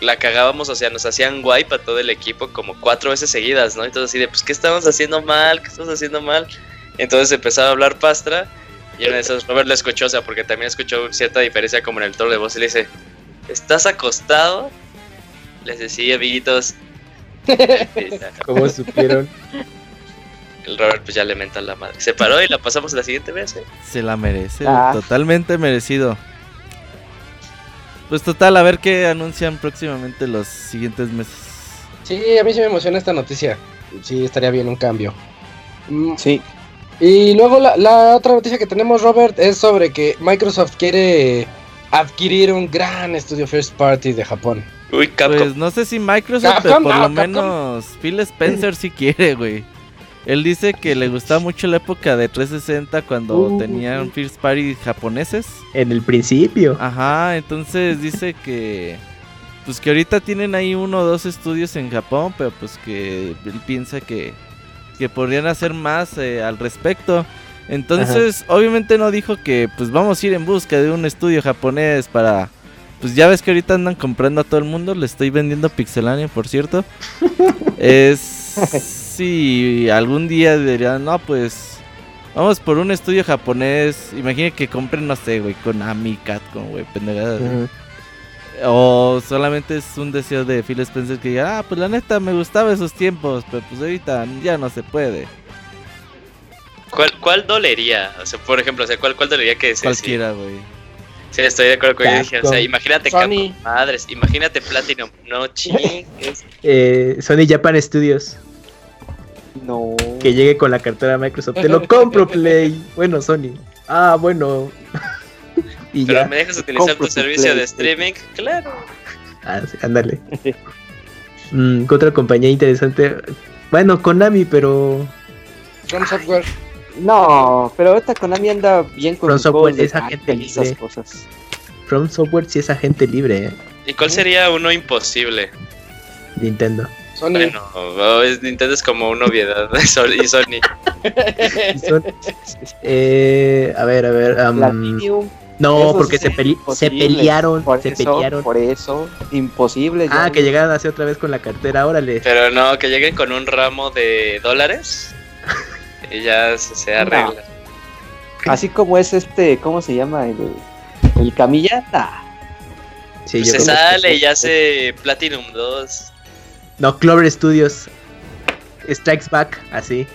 la cagábamos, o sea, nos hacían wipe a todo el equipo como cuatro veces seguidas, ¿no? Entonces así de, pues, ¿qué estamos haciendo mal? ¿Qué estamos haciendo mal? Entonces empezaba a hablar Pastra y una de esas Robert le escuchó, o sea, porque también escuchó cierta diferencia como en el tono de voz y le dice, ¿estás acostado? Les decía, amiguitos. Como supieron. El Robert pues ya le menta la madre. Se paró y la pasamos la siguiente vez, ¿eh? Se la merece, Ah. totalmente merecido. Pues total, a ver qué anuncian próximamente los siguientes meses. Sí, a mí sí me emociona esta noticia. Sí, estaría bien un cambio. Mm, Sí. Y luego la, la otra noticia que tenemos, Robert, es sobre que Microsoft quiere adquirir un gran estudio first party de Japón. Uy, Capcom. Pues no sé si Microsoft, Capcom, pero por no, lo Capcom. menos Phil Spencer sí quiere, güey. Él dice que le gustaba mucho la época de 360 cuando Uh. tenían first party japoneses. En el principio. Ajá, entonces dice que pues que ahorita tienen ahí uno o dos estudios en Japón, pero pues que él piensa que, que podrían hacer más eh, al respecto. Entonces, obviamente no dijo que pues vamos a ir en busca de un estudio japonés para pues ya ves que ahorita andan comprando a todo el mundo, le estoy vendiendo Pixelania, por cierto. es si algún día dirían, "No, pues Vamos por un estudio japonés. Imagine que compren, no sé, güey, con Ami, Catcom, güey, pendejadas. Ujú. O solamente es un deseo de Phil Spencer que diga, ah, pues la neta me gustaba esos tiempos, pero pues ahorita ya no se puede. ¿Cuál, ¿Cuál dolería? O sea, por ejemplo, o sea, ¿cuál, cuál dolería que sea? Cualquiera, güey. Sí, estoy de acuerdo con ella. dije, O sea, Capcom. imagínate Sony. Capcom, madres, imagínate Platinum. No chingues. Eh, Sony Japan Studios. No. Que llegue con la cartera Microsoft. Te lo compro, Play. Bueno, Sony. Ah, bueno. y Pero ya. me dejas utilizar tu Compro tu servicio de streaming, claro. Ah, sí, ándale. Mm, ¿qué otra compañía interesante? Bueno, Konami, pero. From Software. No, pero ahorita Konami anda bien con From Software es agente y esas libre. cosas. From Software sí es agente libre, ¿eh? ¿Y cuál sería uno imposible? Nintendo. Sony. Bueno, Nintendo es como una obviedad. Y Sony. Y eh, a ver, a ver. Platinum, no, porque se, se pelearon. por Se eso, pelearon. Por eso, imposible. Ah, ya. que llegaran así otra vez con la cartera, órale. Pero no, que lleguen con un ramo de dólares. Y ya se, se arregla. Así como es este, ¿cómo se llama? El, el Camilla. Nah. Sí, Pues se que- sale y hace Platinum 2. No, Clover Studios. Strikes Back, así.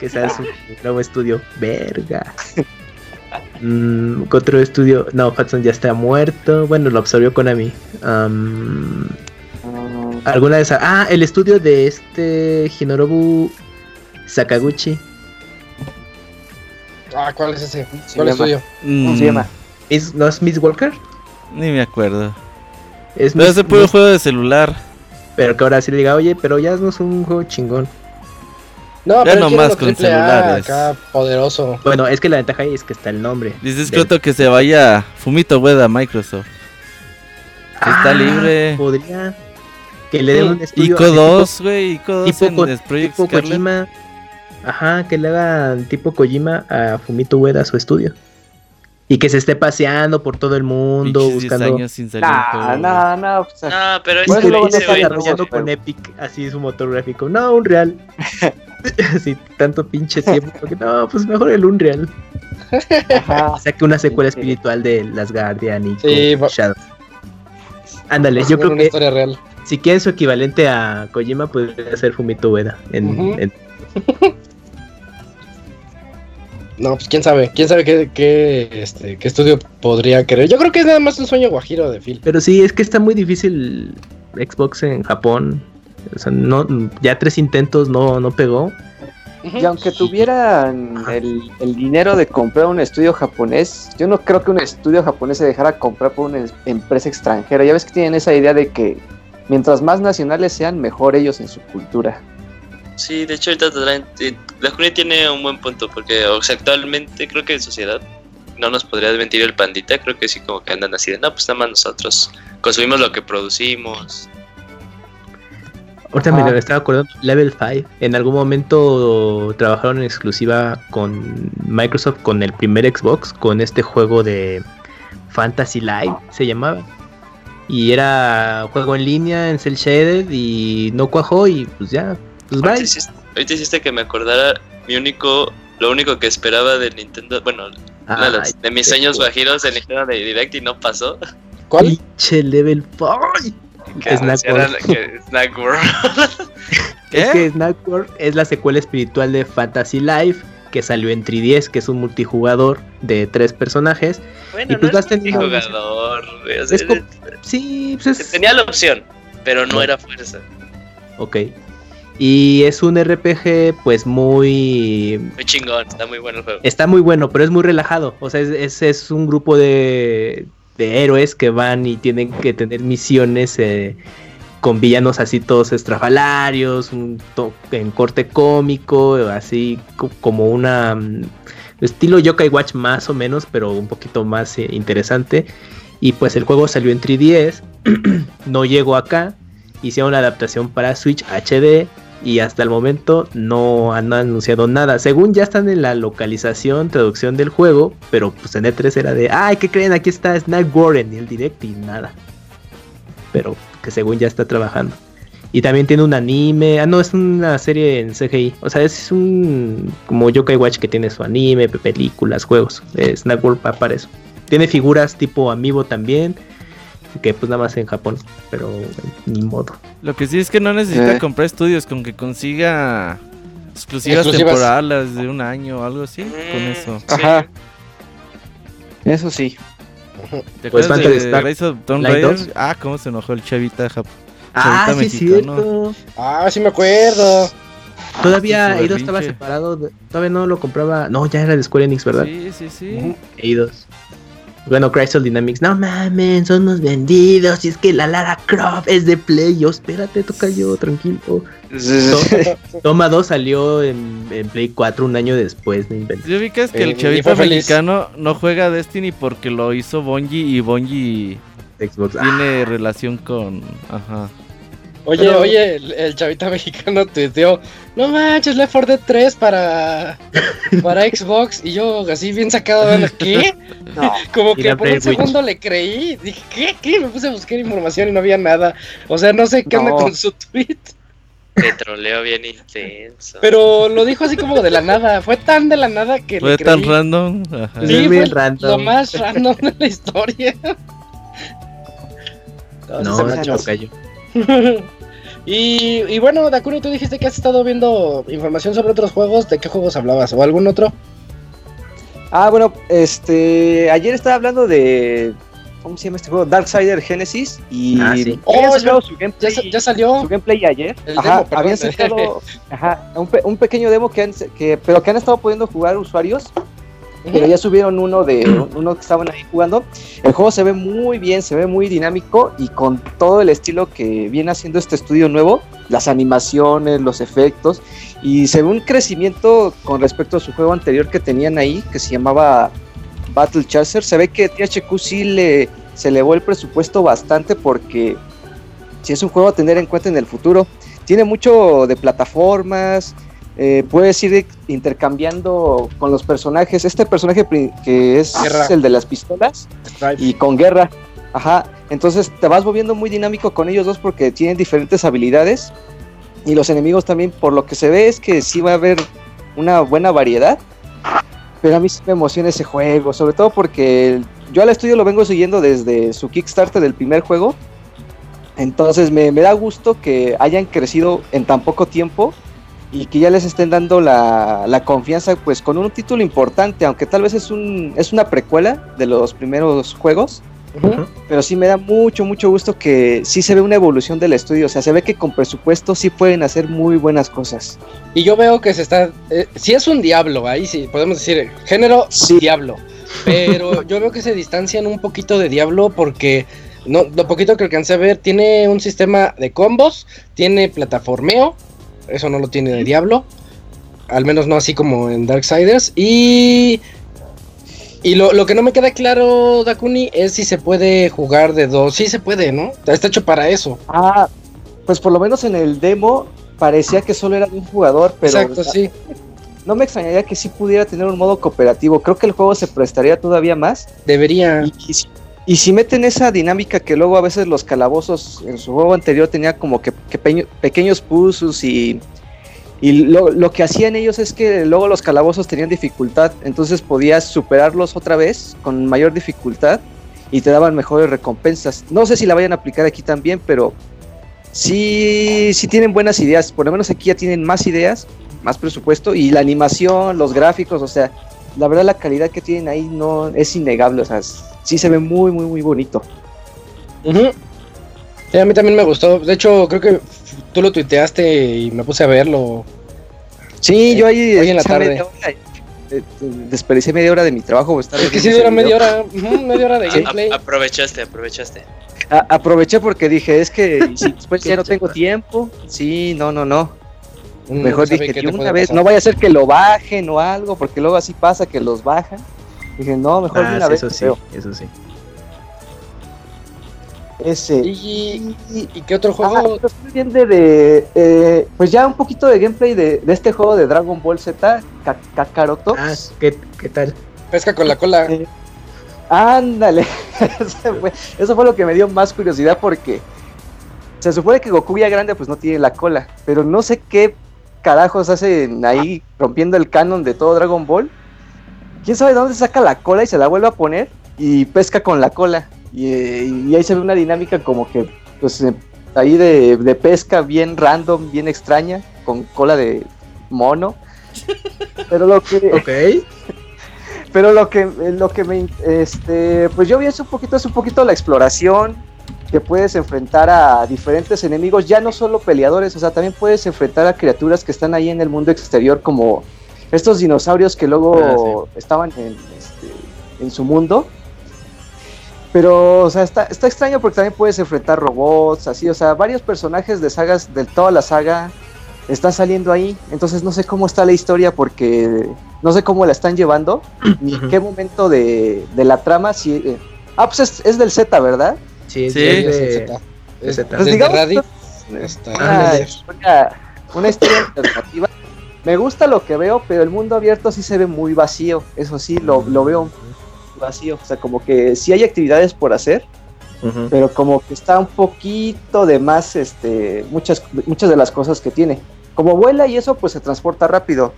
Que sea su nuevo estudio. Verga. Mm, ¿qué otro estudio? No, Hudson ya está muerto. Bueno, lo absorbió Konami. Am, Ah, ¿Alguna de esas? Ah, el estudio de este Hinorobu Sakaguchi. Ah, ¿cuál es ese? se ¿Cuál es llama? suyo? ¿Cómo se Mm, llama? ¿Es- ¿No es Miss Walker? Ni me acuerdo. Es Pero ese puro juego de celular. Pero que ahora sí le diga, oye, pero ya no es un juego chingón. No, Ya pero nomás con A celulares. Acá, poderoso. Bueno, es que la ventaja ahí es que está el nombre. Dice del- que se vaya Fumito Ueda a Microsoft. Que está Ah, libre. Podría. Que le den un estudio. Ico así 2, güey. Ico 2 tipo en Project tipo. Kojima. Ajá, que le hagan tipo Kojima a Fumito Ueda su estudio. Y que se esté paseando por todo el mundo Pinches 10 buscando. años sin salir. Nah, nah, No, pero es que no está desarrollando pero- con Epic así su motor gráfico. No, Unreal. Así, tanto pinche tiempo. porque no, pues mejor el Unreal. ajá. O sea que una secuela Sí. espiritual de Las Guardian y Sí, Shadow. Ándale, Pues yo creo una que historia real. si quieren su equivalente a Kojima, podría ser Fumito Ueda. En, en- No, pues quién sabe, quién sabe qué, qué, este, qué estudio podría querer. Yo creo que es nada más un sueño guajiro de Phil. Pero sí, es que está muy difícil Xbox en Japón. O sea, no, ya tres intentos no, no pegó. Y aunque tuvieran el, el dinero de comprar un estudio japonés, yo no creo que un estudio japonés se dejara comprar por una es- empresa extranjera. Ya ves que tienen esa idea de que mientras más nacionales sean, mejor ellos en su cultura. Sí, de hecho ahorita la Juni tiene un buen punto porque o sea, actualmente creo que en sociedad no nos podría mentir el pandita, creo que sí como que andan así de, no, pues nada más nosotros consumimos lo que producimos. Ahorita me estaba acordando, Level 5, en algún momento trabajaron en exclusiva con Microsoft, con el primer Xbox, con este juego de Fantasy Live, se llamaba. Y era juego en línea, en cel shaded, y no cuajó, y pues ya, pues Ahorita bye. hiciste, ahorita hiciste que me acordara mi único, lo único que esperaba del Nintendo, bueno, de, los- de mis sueños guajiros de Nintendo de Direct y no pasó. ¿Cuál? pinche Level 5. Que Snack World. que Snack World. ¿Qué? Es que Snack World es la secuela espiritual de Fantasy Life, que salió en 3DS, que es un multijugador de tres personajes. Bueno, Y pues no vas es teniendo- multijugador, o sea, Sí, pues es... tenía la opción, pero no No. era fuerza. Ok. Y es un RPG, pues muy. Muy chingón, está muy bueno el juego. Está muy bueno, pero es muy relajado. O sea, es, es, es un grupo de, de héroes que van y tienen que tener misiones eh, con villanos así todos estrafalarios, un to- en corte cómico, así co- como una. mm, estilo Yokai Watch más o menos, pero un poquito más eh, interesante. Y pues el juego salió en 3DS, no llegó acá, hicieron la adaptación para Switch HD y hasta el momento no han anunciado nada. Según ya están en la localización, traducción del juego, pero pues en E3 era de, ay, ¿qué creen? Aquí está Snack Warren y el direct y nada. Pero que según ya está trabajando. Y también tiene un anime, ah no, es una serie en CGI. O sea, es un como Yokai Watch que tiene su anime, pe- películas, juegos. Eh, Snack World para eso. Tiene figuras tipo Amiibo también, que pues nada más en Japón, pero ni modo. Lo que sí es que no necesita Eh. comprar estudios, con que consiga exclusivas, Exclusivas. temporales de un año o algo así, con Mm, eso. sí. Ajá. Eso sí. ¿Te Pues acuerdas de Star Rise of Tomb Light Raider? 2? Ah, cómo se enojó el chavita Jap- Ah, Chavita sí cierto. Ah, sí me acuerdo. Todavía Su Eidos estaba separado, de- todavía no lo compraba. No, ya era de Square Enix, ¿verdad? Sí, sí, sí. Ujú. Eidos. Bueno, Crystal Dynamics, no mames, son los vendidos. Y es que la Lara Croft es de Play. Yo, espérate, toca yo, tranquilo. Toma 2 salió en, en Play 4 un año después, no inventes. ¿Sí ubicas que Eh, y el chavita feliz. mexicano no juega Destiny porque lo hizo Bungie y Bungie Xbox. Ah, tiene relación con... Ajá. Oye, Pero- oye, el, el chavita mexicano tuiteó, no manches, Left 4 Dead 3 para, para Xbox. Y yo así bien sacado de ¿qué? No. Como que por un segundo le creí. Dije, ¿qué? ¿Qué? Me puse a buscar información y no había nada. O sea, no sé qué onda No. con su tweet. Te troleo bien intenso. Pero lo dijo así como de la nada. Fue tan de la nada que Fue le tan creí. random. Ajá. Sí. Sí, Es fue bien random. lo más random de la historia. No, no. Y, y bueno, Dakuni, tú dijiste que has estado viendo información sobre otros juegos. ¿De qué juegos hablabas? ¿O algún otro? Ah, bueno, este. Ayer estaba hablando de. ¿Cómo se llama este juego? Darksider Genesis. Y. Ah, sí. Oh, su Ya, gameplay, sa- ya salió. su gameplay ayer. El Ajá, demo, habían sacado. ajá, un, pe- un pequeño demo que, han, que. Pero que han estado pudiendo jugar usuarios. Pero ya subieron uno de uno que estaban ahí jugando. El juego se ve muy bien, se ve muy dinámico y con todo el estilo que viene haciendo este estudio nuevo, las animaciones, los efectos y se ve un crecimiento con respecto a su juego anterior que tenían ahí que se llamaba Battle Chaser. Se ve que THQ sí le se elevó el presupuesto bastante porque si es un juego a tener en cuenta en el futuro. Tiene mucho de plataformas, eh, puedes ir intercambiando con los personajes. Este personaje que es el de las pistolas y con guerra. Ajá. Entonces te vas moviendo muy dinámico con ellos dos porque tienen diferentes habilidades. Y los enemigos también, por lo que se ve, es que sí va a haber una buena variedad. Pero a mí sí me emociona ese juego, sobre todo porque yo al estudio lo vengo siguiendo desde su Kickstarter del primer juego. Entonces me, me da gusto que hayan crecido en tan poco tiempo y que ya les estén dando la, la, confianza pues con un título importante, aunque tal vez es, un, es una precuela de los primeros juegos. Pero sí me da mucho, mucho gusto que sí se ve una evolución del estudio. O sea, se ve que con presupuesto sí pueden hacer muy buenas cosas. Y yo veo que se está. Eh, si es un diablo, ahí sí, podemos decir, género sí. diablo. Pero yo veo que se distancian un poquito de diablo porque. No, lo poquito que alcancé a ver, tiene un sistema de combos, tiene plataformeo, eso no lo tiene de Diablo. Al menos no así como en Darksiders. Y. Y lo, lo, que no me queda claro, Dakuni, es si se puede jugar de dos. Sí se puede, ¿no? Está hecho para eso. Ah, pues por lo menos en el demo parecía que solo era de un jugador, pero. Exacto, sí. No me extrañaría que sí pudiera tener un modo cooperativo. Creo que el juego se prestaría todavía más. Debería. Y, y, y si meten esa dinámica que luego a veces los calabozos en su juego anterior tenía como que, pequeños puzzles y, y lo, lo, que hacían ellos es que luego los calabozos tenían dificultad, entonces podías superarlos otra vez con mayor dificultad y te daban mejores recompensas. No sé si la vayan a aplicar aquí también, pero sí, sí tienen buenas ideas. Por lo menos aquí ya tienen más ideas, más presupuesto y la animación, los gráficos, o sea, la verdad la calidad que tienen ahí no es innegable, o sea, sí se ve muy, muy, muy bonito. Uh -huh. sí, a mí también me gustó. De hecho, creo que tú lo tuiteaste y me puse a verlo. Sí, yo ahí hoy en la tarde. Media hora, eh, desperdicié media hora de mi trabajo. Estar es que sí dura media hora, uh -huh, media hora de gameplay. A aprovechaste, aprovechaste. A aproveché porque dije, es que si después ya no tengo tiempo. Sí, no, no, no. Mejor dije, de una vez, pasar. no vaya a ser que lo bajen o algo, porque luego así pasa que los bajan. Dije, no, mejor ah, de una sí, vez. Eso sí, creo. eso sí. Ese. ¿Y, y, y qué otro juego? Ah, estoy viendo de, eh, pues ya un poquito de gameplay de, de, este juego de Dragon Ball Z, Kakaroto. Ah, ¿qué, ¿qué, tal? Pesca con la cola. Eh, ándale. eso, fue, eso fue lo que me dio más curiosidad porque se supone que Goku ya grande pues no tiene la cola, pero no sé qué carajos hacen ahí rompiendo el canon de todo Dragon Ball. ¿Quién sabe de dónde saca la cola y se la vuelve a poner? Y pesca con la cola. Y, y ahí se ve una dinámica como que, pues, ahí de, de, pesca bien random, bien extraña, con cola de mono. Pero lo que... Ok. Pero lo que, lo que me... Este, pues yo vi eso un poquito, es un poquito la exploración, que puedes enfrentar a diferentes enemigos, ya no solo peleadores, o sea, también puedes enfrentar a criaturas que están ahí en el mundo exterior, como estos dinosaurios que luego ah, sí. estaban en, este, en, su mundo. Pero, o sea, está, está, extraño porque también puedes enfrentar robots, así, o sea, varios personajes de sagas, de toda la saga, están saliendo ahí. Entonces no sé cómo está la historia porque no sé cómo la están llevando, ni en qué momento de, de, la trama. Si, eh, ah, pues es, es del Z, ¿verdad? Sí, sí, es de, Z. Es, pues desde digamos, Radio. Está ah, una, una historia alternativa. Me gusta lo que veo, pero el mundo abierto sí se ve muy vacío. Eso sí, lo, lo veo vacío. O sea, como que sí hay actividades por hacer, uh -huh. pero como que está un poquito de más, este, muchas, muchas de las cosas que tiene. Como vuela y eso, pues se transporta rápido.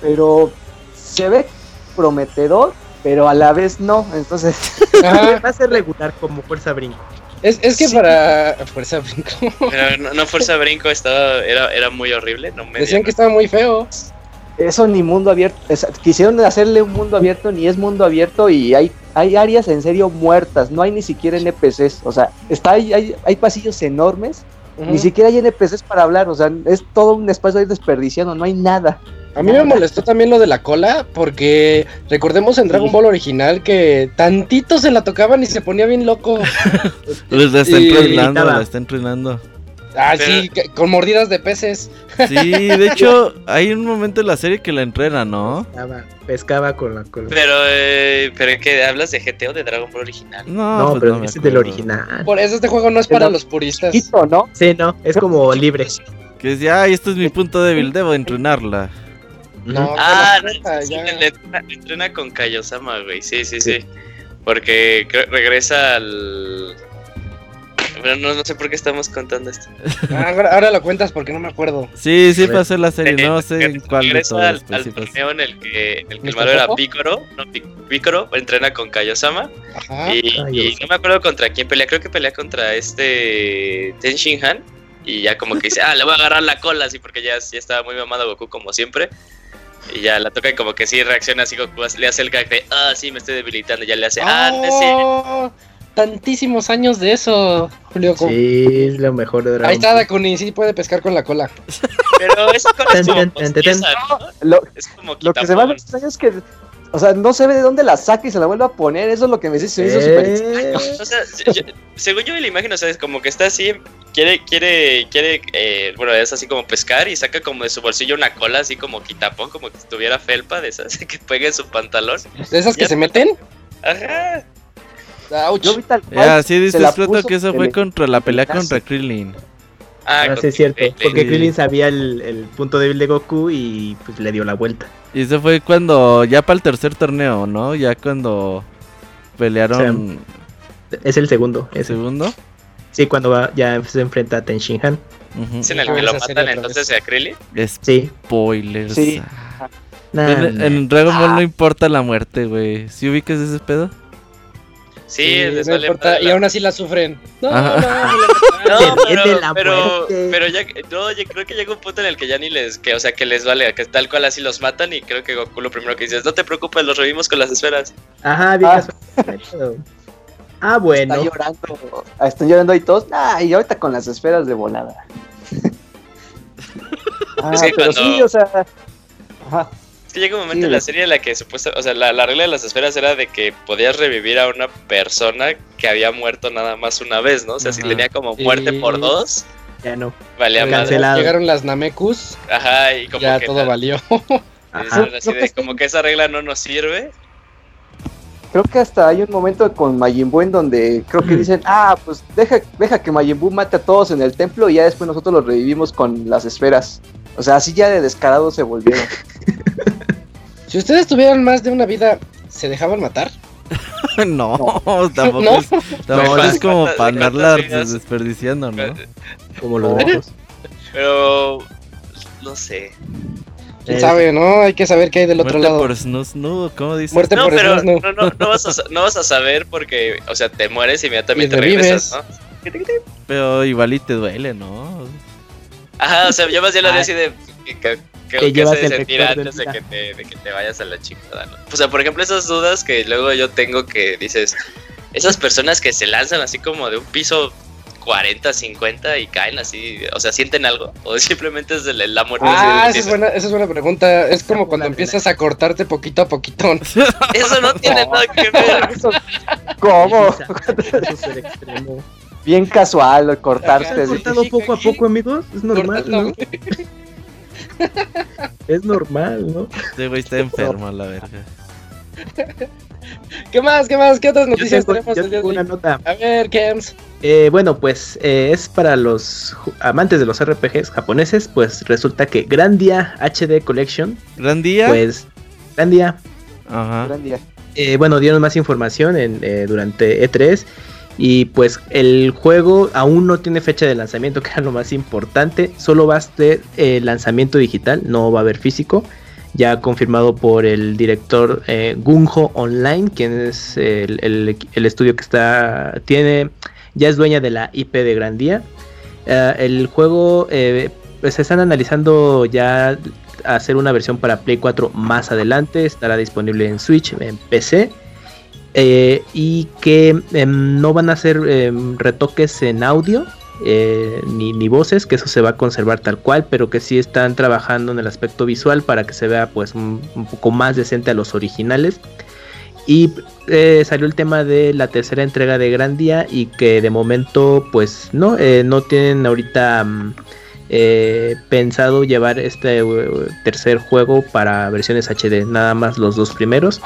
Pero se ve prometedor, pero a la vez no. Entonces va a ser regular como Fuerza Brinco. Es, es que sí. para Fuerza Brinco. Pero no, no, Fuerza Brinco estaba, era, era muy horrible. No me Decían que estaba muy feo. Eso ni mundo abierto. Es, quisieron hacerle un mundo abierto, ni es mundo abierto y hay, hay áreas en serio muertas. No hay ni siquiera NPCs. O sea, está, hay, hay, hay pasillos enormes. Uh -huh. Ni siquiera hay NPCs para hablar. O sea, es todo un espacio ahí desperdiciado. No hay nada. A mí me molestó también lo de la cola, porque recordemos en Dragon Ball original que tantito se la tocaban y se ponía bien loco. Les la está entrenando, la está entrenando. Ah, pero... sí, con mordidas de peces. Sí, de hecho, hay un momento en la serie que la entrena, ¿no? Pescaba, pescaba con la cola. Pero, eh, pero que hablas de GT o de Dragon Ball original. No, no pues pero no es del original. Por eso este juego no es para los puristas. Chiquito, ¿no? Sí, no, es como libre. Que decía, ay, esto es mi punto débil, debo entrenarla. No, Ah, puerta, sí, entrena, le entrena con Kaiosama, güey. Sí, sí, sí. Porque creo- regresa al. Pero no, no sé por qué estamos contando esto. Ah, ahora, ahora lo cuentas porque no me acuerdo. Sí, sí pasó la serie, no sé en cuál de regresa todas. al, al sí torneo en el que, en el, que el ¿Mr. malo era? Picoro. No, Pi- Picoro entrena con Kaiosama. Ajá. y, Ah, y sé. no me acuerdo contra quién pelea. Creo que pelea contra este Ten Shin Han. Y ya como que dice, ah, le voy a agarrar la cola, así porque ya, ya estaba muy mamado Goku como siempre. Y ya la toca y como que sí reacciona así, Goku le hace el gag de, ah, sí, me estoy debilitando. Y ya le hace, ah, no es cierto". Oh, tantísimos años de eso, Julio. Sí, es lo mejor de Dragon Ahí está. Dakuni, sí puede pescar con la cola. Pero esa cola es como postiza, ¿no? Lo, Es como lo que se hace quitapón. extraño es que, o sea, no se ve de dónde la saca y se la vuelve a poner. Eso es lo que me dice, se hizo súper extraño. Eh, O sea, yo- según yo la imagen, o sea, es como que está así, quiere, quiere, quiere, eh, bueno, es así como pescar y saca como de su bolsillo una cola así como quitapón, como que estuviera felpa de esas que pega en su pantalón. ¿De esas que se meten? Ajá. Ouch. Yo vi tal cual, Ya, sí, se la disfruto puso que eso fue el- contra la pelea contra Krillin. Ah, ah, con- sí, es cierto. Krillin. Porque. Krillin sabía el, el punto débil de Goku y pues le dio la vuelta. Y eso fue cuando, ya para el tercer torneo, ¿no? Ya cuando pelearon Es el segundo. el Ese. segundo. Sí, cuando va, ya se enfrenta a Ten Shin Han. Ujú. Es en el que lo matan entonces vez. a Krillin. Sí. Spoilers. Sí. Nah, En, nah. en Dragon Ball Ah. no importa la muerte, güey. ¿Sí ubicas ese pedo? Sí, Sí, no importa, y aún así la sufren. No, Ajá. no, No, Se pero, pero, pero ya, no, yo creo que llega un punto en el que ya ni les, que, o sea, que les vale, que tal cual así los matan y creo que Goku lo primero que dice es, no te preocupes, los revivimos con las esferas. Ajá, bien Ah. Ah, bueno. Está llorando. Están llorando ahí todos. Ah, y ahorita con las esferas de volada. ah, Es que pero cuando- sí, o sea. Ajá. Es que llega un momento Sí, en la serie en la que supuesta, o sea, la, la regla de las esferas era de que podías revivir a una persona que había muerto nada más una vez, ¿no? O sea, si Ajá. tenía como muerte por dos, Ya no. valía. Cancelado. Llegaron las Namekus, Ajá, y como ya que todo la- valió. Ajá. Así de, como que esa regla no nos sirve. Creo que hasta hay un momento con Majin Buu en donde creo que dicen, ah, pues deja, deja que Majin Buu mate a todos en el templo y ya después nosotros los revivimos con las esferas. O sea, así ya de descarados se volvieron. Si ustedes tuvieran más de una vida, ¿se dejaban matar? no, tampoco ¿No? es, tampoco ¿Cuántas- es como para andarla desperdiciando, ¿no? Como los ojos. Pero no sé. ¿Quién Eh, sabe, no? Hay que saber qué hay del otro Muerte lado. por snoo snoo, ¿cómo dices? Muerte No, por pero eso, no. no, no, no vas a, sa- no vas a saber porque, o sea, te mueres y inmediatamente Y revives. regresas, ¿no? Pero igual y te duele, ¿no? Ajá, o sea, yo más bien lo haría Ah. así de que, que, que, Te que llevas se sentir antes de en que, te, de que te vayas a la chingada, ¿no? O sea, por ejemplo, esas dudas que luego yo tengo que dices, esas personas que se lanzan así como de un piso 40, 50 y caen así, o sea, sienten algo o simplemente es el- la muerte. Ah, esa es buena, esa es buena pregunta. Es como cuando empiezas a cortarte poquito a poquito. Eso no tiene nada que ver. Eso, ¿Cómo? Bien casual, ¿Se cortarte. cortado poco a poco, amigos? Es normal, ¿no? Es normal, ¿no? Este güey está enfermo a la verga. ¿Qué más? ¿Qué más? ¿Qué otras Yo noticias tengo, tenemos yo el día de tengo hoy? una nota. A ver, Kems. Eh, bueno, pues eh, es para los amantes de los RPGs japoneses, pues resulta que Grandia HD Collection, Gran día. pues Grandia, Ajá. Gran día. eh, bueno, dieron más información en, eh, durante E3 y pues el juego aún no tiene fecha de lanzamiento, que era lo más importante, solo va a ser eh, lanzamiento digital, no va a haber físico. Ya confirmado por el director eh, Gunjo Online, quien es el, estudio que está tiene ya es dueña de la IP de Grandía. Eh, el juego eh, pues se están analizando ya hacer una versión para Play 4 más adelante. Estará disponible en Switch, en PC. eh, y que em, no van a hacer em, retoques en audio eh, ni, ni voces, que eso se va a conservar tal cual, pero que sí están trabajando en el aspecto visual para que se vea pues un, poco más decente a los originales. Y eh, salió el tema de la tercera entrega de Grandia y que de momento pues no, eh, no tienen ahorita mm, pensado llevar este tercer juego para versiones HD, nada más los dos primeros.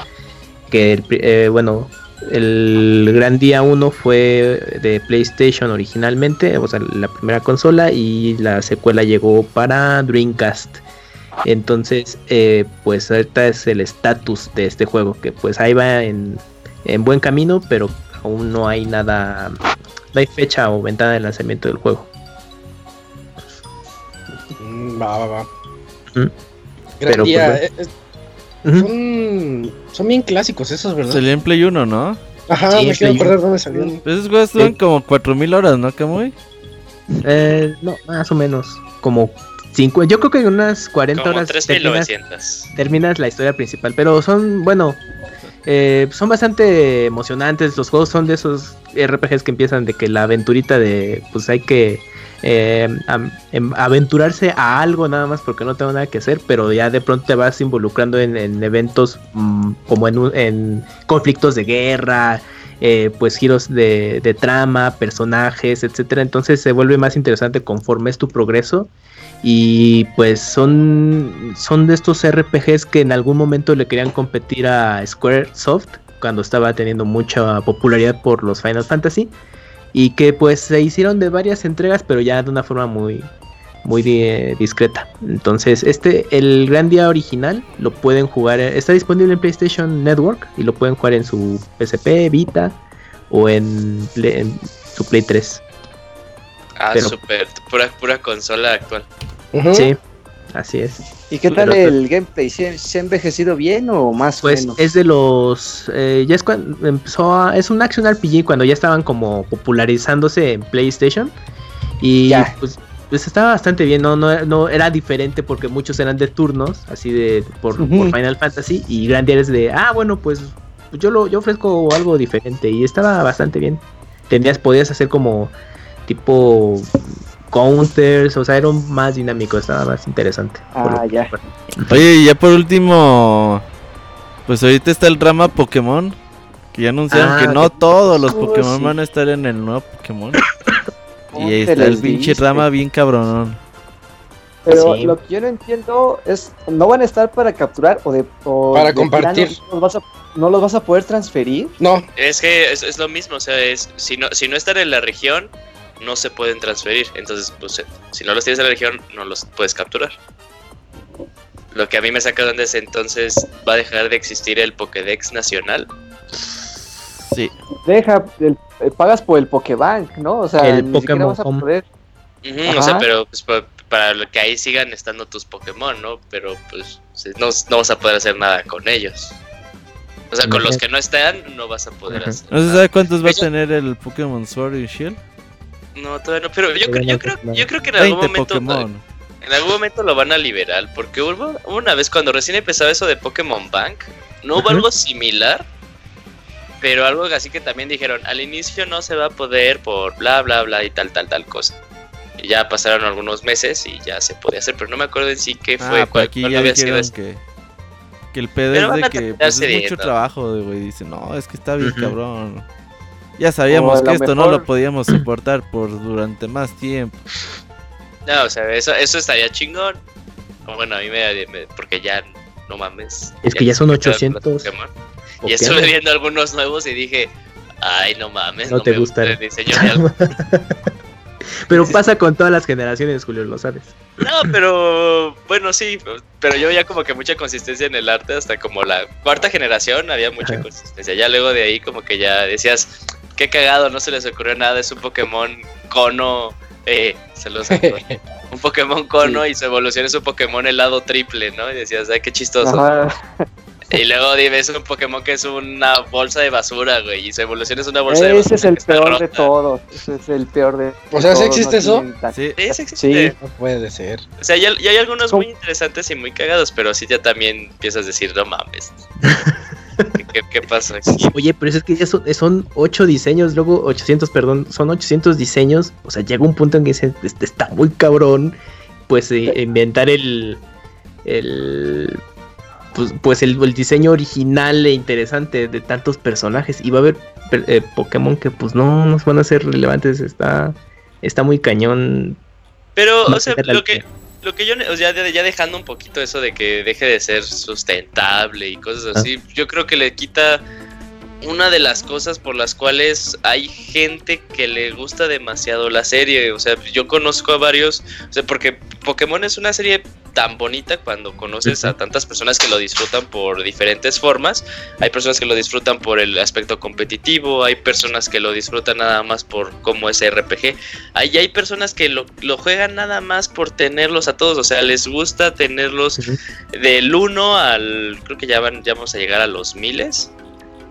Que bueno, el Gran Día 1 fue de PlayStation originalmente, o sea, la primera consola, y la secuela llegó para Dreamcast. Entonces, eh, pues ahorita es el estatus de este juego, que pues ahí va en, en buen camino, pero aún no hay nada, no hay fecha o ventana de lanzamiento del juego. Mm, Va, va, va. Ujú. Gran Pero, día, pues, eh, eh, son, son bien clásicos esos, ¿verdad? Salió en Play 1, ¿no? Ajá, Sí, me quiero acordar dónde salieron. Pues esos juegos duran Sí. como 4000 horas, ¿no, Camuy? Eh, no, más o menos, como 5, yo creo que en unas 40 Como horas terminas, 3900. terminas la historia principal, pero son, bueno, eh, son bastante emocionantes, los juegos son de esos RPGs que empiezan de que la aventurita de, pues hay que eh, em- aventurarse a algo nada más porque no tengo nada que hacer, pero ya de pronto te vas involucrando en, en eventos mm, como en, conflictos de guerra, eh, pues giros de, de trama, personajes, etcétera. Entonces se vuelve más interesante conforme es tu progreso. Y pues son, son de estos RPGs que en algún momento le querían competir a Squaresoft cuando estaba teniendo mucha popularidad por los Final Fantasy. Y que pues se hicieron de varias entregas, pero ya de una forma muy, muy di- discreta. Entonces, este, el Gran Día original, lo pueden jugar, eh, está disponible en PlayStation Network y lo pueden jugar en su PSP, Vita o en, Play- en su Play 3. Ah, Pero- super, pura, pura consola actual. Sí, así es. ¿Y qué tal Pero- el gameplay? ¿Se, se ha envejecido bien o más o Pues menos? es de los. eh, ya es cuando empezó a- Es un action RPG cuando ya estaban como popularizándose en PlayStation. Y Ya. pues, pues estaba bastante bien. No, no, no era diferente porque muchos eran de turnos, así de por, Final Fantasy. Y Grand Theft es de. Ah, bueno, pues yo lo yo ofrezco algo diferente. Y estaba bastante bien. Tenías, podías hacer como tipo counters, o sea, era un más dinámico, estaba más interesante. Ah, ya. Oye, y ya por último, pues ahorita está el rama Pokémon. Que ya anunciaron Ah, que no que- todos los Oh, Pokémon sí. van a estar en el nuevo Pokémon. ¿Cómo y ahí te está el pinche diste? rama bien cabronón. Pero Sí. lo que yo no entiendo es, ¿no van a estar para capturar o de o Para de compartir. ¿no los, vas a, no los vas a poder transferir? No, Es que es, es lo mismo, o sea, es, si, no, si no están en la región, no se pueden transferir. Entonces, pues, eh, si no los tienes en la región, no los puedes capturar. Lo que a mí me saca de onda es entonces, ¿va a dejar de existir el Pokédex nacional? Sí. Deja, el- eh, pagas por el Pokébank, ¿no? O sea, El ni Pokémon vas a poder. Ujú, Ajá. o sea, pero pues, pa- para lo que ahí sigan estando tus Pokémon, ¿no? Pero pues sí, no, no vas a poder hacer nada con ellos. O sea, con los que no están, no vas a poder hacer ¿No se sabe cuántos va a Yo- tener el Pokémon Sword y Shield? No, todavía no, pero yo, creo- yo, creo, yo creo que en 20 algún momento Pokémon. En algún momento lo van a liberar, porque hubo una vez cuando recién empezaba eso de Pokémon Bank, no hubo algo similar, pero algo así que también dijeron, al inicio no se va a poder por bla bla bla y tal tal tal cosa. Y ya pasaron algunos meses y ya se podía hacer, pero no me acuerdo en sí qué fue, Ah, cuál, pues aquí cuál ya había sido que, que el pedo es de que pues, es mucho trabajo, de güey. Dice, no, es que está bien Ujú. cabrón. Ya sabíamos que esto no lo podíamos soportar por durante más tiempo. No, o sea, eso, eso estaría chingón. Bueno, a mí me, me- porque ya no mames. Es que ya son me quedo con los 800 Pokémon. Y estuve viendo algunos nuevos y dije, ay, no mames, No te me gusta el diseño de algo. Pero pasa con todas las generaciones, Julio, lo sabes. No, pero bueno, sí, pero yo veía como que mucha consistencia en el arte hasta como la cuarta generación había mucha Ajá. consistencia. Ya luego de ahí como que ya decías, qué cagado, no se les ocurrió nada, es un Pokémon cono, eh, se los un Pokémon cono y su evolución es un Pokémon helado triple, ¿no? Y decías, ay, qué chistoso. Ajá. Y luego ves un Pokémon que es una bolsa de basura, güey, y su evolución es una bolsa de basura. Ese es el peor de todos. Ese es el peor de. O sea, ¿sí existe eso? Sí. Sí, sí existe. Sí. no puede ser. O sea, ya, ya hay algunos ¿Cómo? muy interesantes y muy cagados, pero sí ya también empiezas a decir, no mames. ¿Qué, pasa aquí? Oye, pero es que ya son, son 8 diseños, luego 800, perdón, son 800 diseños. O sea, llega un punto en que dice, este está muy cabrón. Pues eh, inventar el. el pues, pues el, el diseño original e interesante de tantos personajes. Y va a haber eh, Pokémon que, pues no nos van a ser relevantes. Está, está muy cañón. Pero, o sea, lo que, lo que yo, o sea, ya dejando un poquito eso de que deje de ser sustentable y cosas así, yo creo que le quita una de las cosas por las cuales hay gente que le gusta demasiado la serie. O sea, yo conozco a varios, o sea, porque Pokémon es una serie tan bonita cuando conoces a tantas personas que lo disfrutan por diferentes formas. Hay personas que lo disfrutan por el aspecto competitivo, hay personas que lo disfrutan nada más por cómo es RPG. Hay, hay personas que lo, lo juegan nada más por tenerlos a todos, o sea, les gusta tenerlos del 1 al, creo que ya, van, ya vamos a llegar a los miles.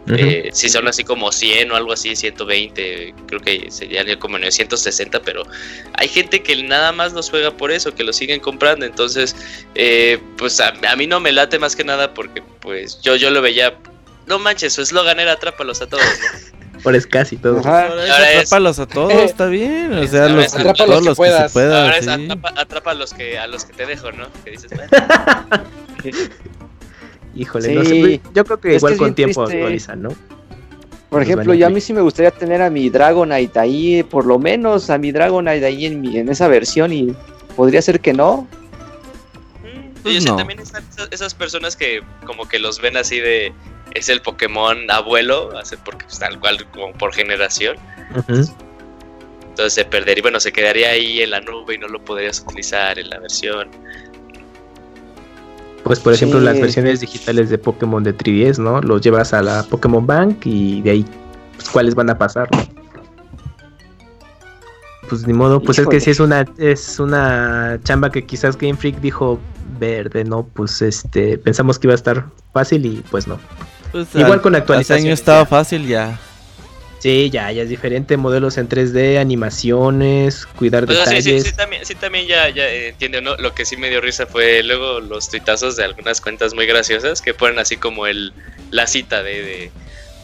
Eh, si son así como 100 o algo así, 120, creo que serían como 960, pero hay gente que nada más los juega por eso, que lo siguen comprando. Entonces, eh, pues a, mí no me late más que nada porque pues yo, yo lo veía, no manches, su eslogan era atrápalos a todos. Ahora es casi todo. Ahora es, atrápalos a todos, está bien. O sea, los, todos los que, se puedan. Ahora es atrapa, a los que, a los que te dejo, ¿no? Que dices, Híjole, no sé, yo creo que igual con tiempo actualizan, ¿no? Por ejemplo, yo a mí sí me gustaría tener a mi Dragonite ahí, por lo menos a mi Dragonite ahí en, mi, en esa versión y podría ser que no. Pues también están esas personas que como que los ven así de es el Pokémon abuelo, porque pues, tal cual como por generación. Entonces se perdería, bueno, se quedaría ahí en la nube y no lo podrías utilizar en la versión. Pues por ejemplo las versiones digitales de Pokémon de 3DS, ¿no? Los llevas a la Pokémon Bank y de ahí pues, cuáles van a pasar, Pues ni modo, pues es que si es una es una chamba que quizás Game Freak dijo verde, ¿no? Pues este pensamos que iba a estar fácil y pues no. Pues, Igual con actualización. año estaba fácil ya. Sí, ya, ya es diferente, modelos en 3D, animaciones, cuidar pues, detalles. Sí, sí, sí, también, sí, también ya, ya entiendo, ¿no? Lo que sí me dio risa fue luego los tuitazos de algunas cuentas muy graciosas que ponen así como el la cita de,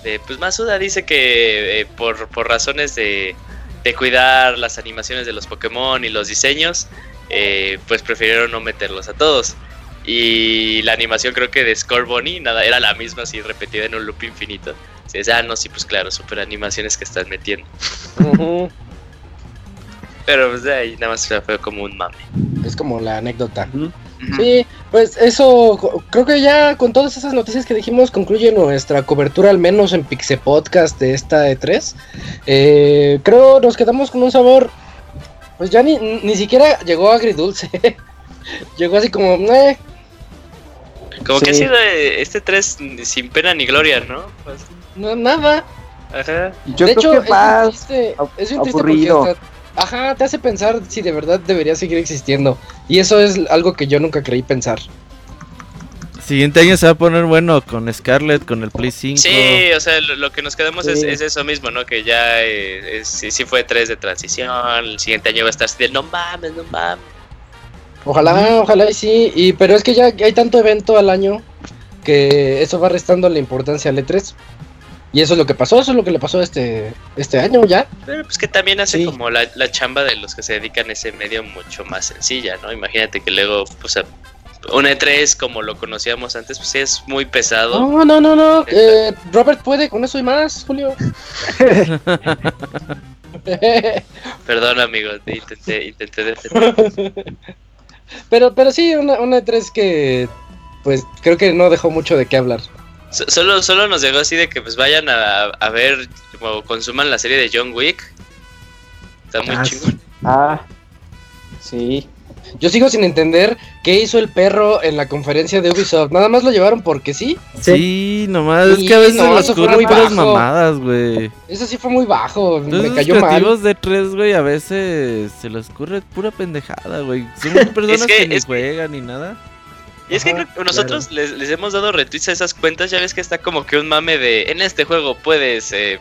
de, pues Masuda dice que eh, por, por razones de, de cuidar las animaciones de los Pokémon y los diseños, eh, pues prefirieron no meterlos a todos. Y la animación creo que de Scorbunny nada, era la misma así repetida en un loop infinito. Sí, ah, no, sí, pues claro, super animaciones que están metiendo. Pero pues de ahí nada más fue como un mame. Es como la anécdota. Sí, pues eso, creo que ya con todas esas noticias que dijimos concluye nuestra cobertura, al menos en Pixe Podcast de esta E3. Eh, creo nos quedamos con un sabor, pues ya ni, ni siquiera llegó agridulce. llegó así como, eh. Como que ha sido este 3 sin pena ni gloria, ¿no? Pues, no, nada. Ajá. Yo de creo hecho, que más es un triste, porque ajá, te hace pensar si de verdad debería seguir existiendo. Y eso es algo que yo nunca creí pensar. Siguiente año se va a poner bueno con Scarlet, con el Play 5. Sí, o sea, lo, que nos quedamos es, eso mismo, ¿no? Que ya eh, sí, fue 3 de transición. El siguiente año va a estar así de no mames, no mames. Ojalá, ojalá y sí. Y, pero es que ya hay tanto evento al año que eso va restando la importancia al E3. Y eso es lo que pasó, eso es lo que le pasó este, este año ya. Pero pues que también hace como la, chamba de los que se dedican a ese medio mucho más sencilla, ¿no? Imagínate que luego, pues, un E3 como lo conocíamos antes, pues es muy pesado. No, no, no, no. Eh, Robert puede con eso y más, Julio. Perdón, amigo, te intenté, intenté Pero, pero sí, una, una E3 que, pues, creo que no dejó mucho de qué hablar. Solo, solo nos llegó así de que pues vayan a, a ver o consuman la serie de John Wick. Está muy ah, chingón. Ah, sí. Yo sigo sin entender qué hizo el perro en la conferencia de Ubisoft. Nada más lo llevaron porque sí. Sí, nomás. es que a veces no, las muy mamadas, güey. Eso sí fue muy bajo. me cayó mal. Los de tres, güey, a veces se les ocurre pura pendejada, güey. Son personas que, ni juegan ni nada. Y es que nosotros les, hemos dado retweets a esas cuentas, ya ves que está como que un mame de en este juego puedes, eh,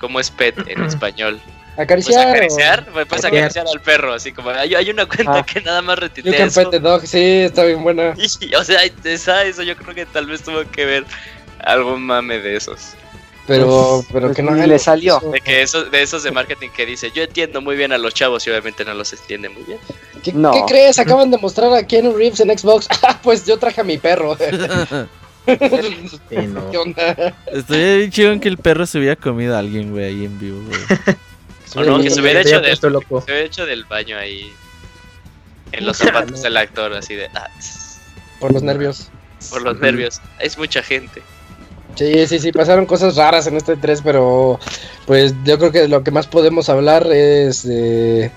como es pet en español? Acariciar. Pues acariciar, puedes acariciar al perro, así como hay, hay una cuenta ah. que nada más retuitea eso. Pet dog, sí, está bien buena. o sea, esa, eso yo creo que tal vez tuvo que ver algún mame de esos. Pero, pues, pero que no le salió. De que esos, de esos de marketing que dice, yo entiendo muy bien a los chavos y obviamente no los entiende muy bien. ¿Qué, crees? Acaban de mostrar a Keanu Reeves en Xbox. Ah, pues yo traje a mi perro. ¿Qué onda? Estoy bien chido en que el perro se hubiera comido a alguien, güey, ahí en vivo, güey. o no, que se hubiera hecho, del, se hubiera hecho del baño ahí. En los zapatos del actor, así de. Ah, por los nervios. Por los nervios. Es mucha gente. Sí, sí, sí, pasaron cosas raras en este 3, pero pues yo creo que lo que más podemos hablar es de,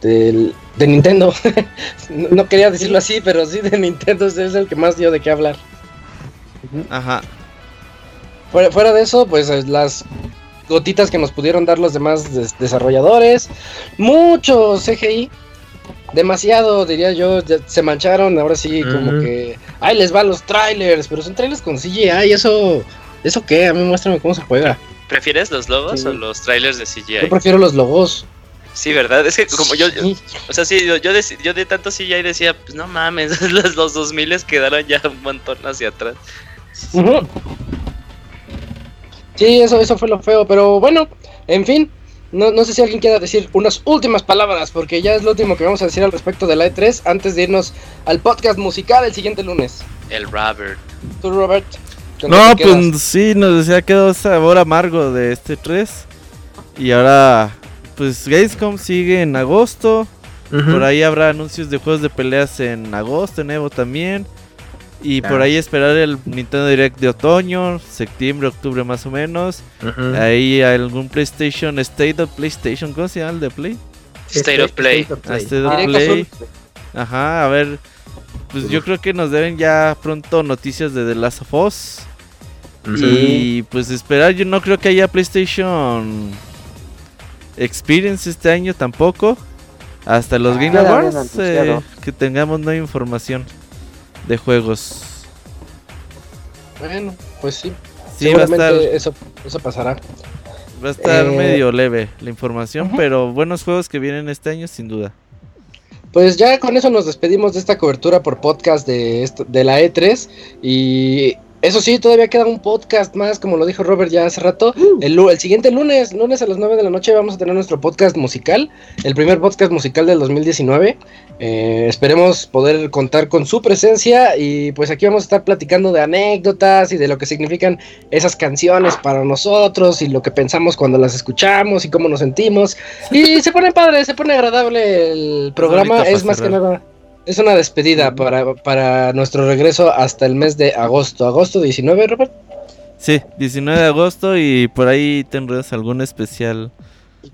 de Nintendo. no, quería decirlo así, pero sí de Nintendo es el que más dio de qué hablar. Ajá. Fuera, fuera de eso, pues las gotitas que nos pudieron dar los demás des- desarrolladores, mucho CGI, demasiado diría yo, ya se mancharon, ahora sí como que, ay les va los trailers, pero son trailers con CGI, eso, eso qué, a mí muéstrame cómo se juega. ¿Prefieres los logos Sí. o los trailers de Yo CGI? prefiero los logos. Sí, ¿verdad? Es que como yo, yo- o sea, sí, yo, yo, de, yo de tanto CGI decía, pues no mames, los, los 2000 quedaron ya un montón hacia atrás. Ujú. Sí, eso, eso fue lo feo, pero bueno, en fin, no, no sé si alguien quiera decir unas últimas palabras, porque ya es lo último que vamos a decir al respecto de la E3 antes de irnos al podcast musical el siguiente lunes. El Robert. Tú, Robert. ¿con No, pues sí, nos decía quedó sabor amargo de este 3. Y ahora, pues Gamescom sigue en agosto. Por ahí habrá anuncios de juegos de peleas en agosto, en Evo también. Y por Ah. ahí esperar el Nintendo Direct de otoño, septiembre, octubre más o menos. Ujú. Ahí algún PlayStation, State of PlayStation, ¿cómo se llama el de Play? State of Play. State of Ah, State of Ah, Directo Play. azul. Ajá, a ver. Pues yo creo que nos deben ya pronto noticias de The Last of Us. Y pues esperar, yo no creo que haya PlayStation Experience este año tampoco. Hasta los Ah, Game Awards eh, que tengamos nueva información de juegos. Bueno, pues sí. Sí, va a estar, eso, eso pasará. va a estar Eh, medio leve la información, pero buenos juegos que vienen este año sin duda. Pues ya con eso nos despedimos de esta cobertura por podcast de, de la E3. Y eso sí, todavía queda un podcast más, como lo dijo Robert ya hace rato. El, lu- el siguiente lunes, lunes a las 9 de la noche, vamos a tener nuestro podcast musical. El primer podcast musical del 2019. Eh, esperemos poder contar con su presencia. Y pues aquí vamos a estar platicando de anécdotas y de lo que significan esas canciones para nosotros. Y lo que pensamos cuando las escuchamos y cómo nos sentimos. Y se pone padre, se pone agradable el programa. Es más que nada, es una despedida para, para nuestro regreso hasta el mes de agosto. Agosto 19, Robert. Sí, 19 de agosto y por ahí tendrás algún especial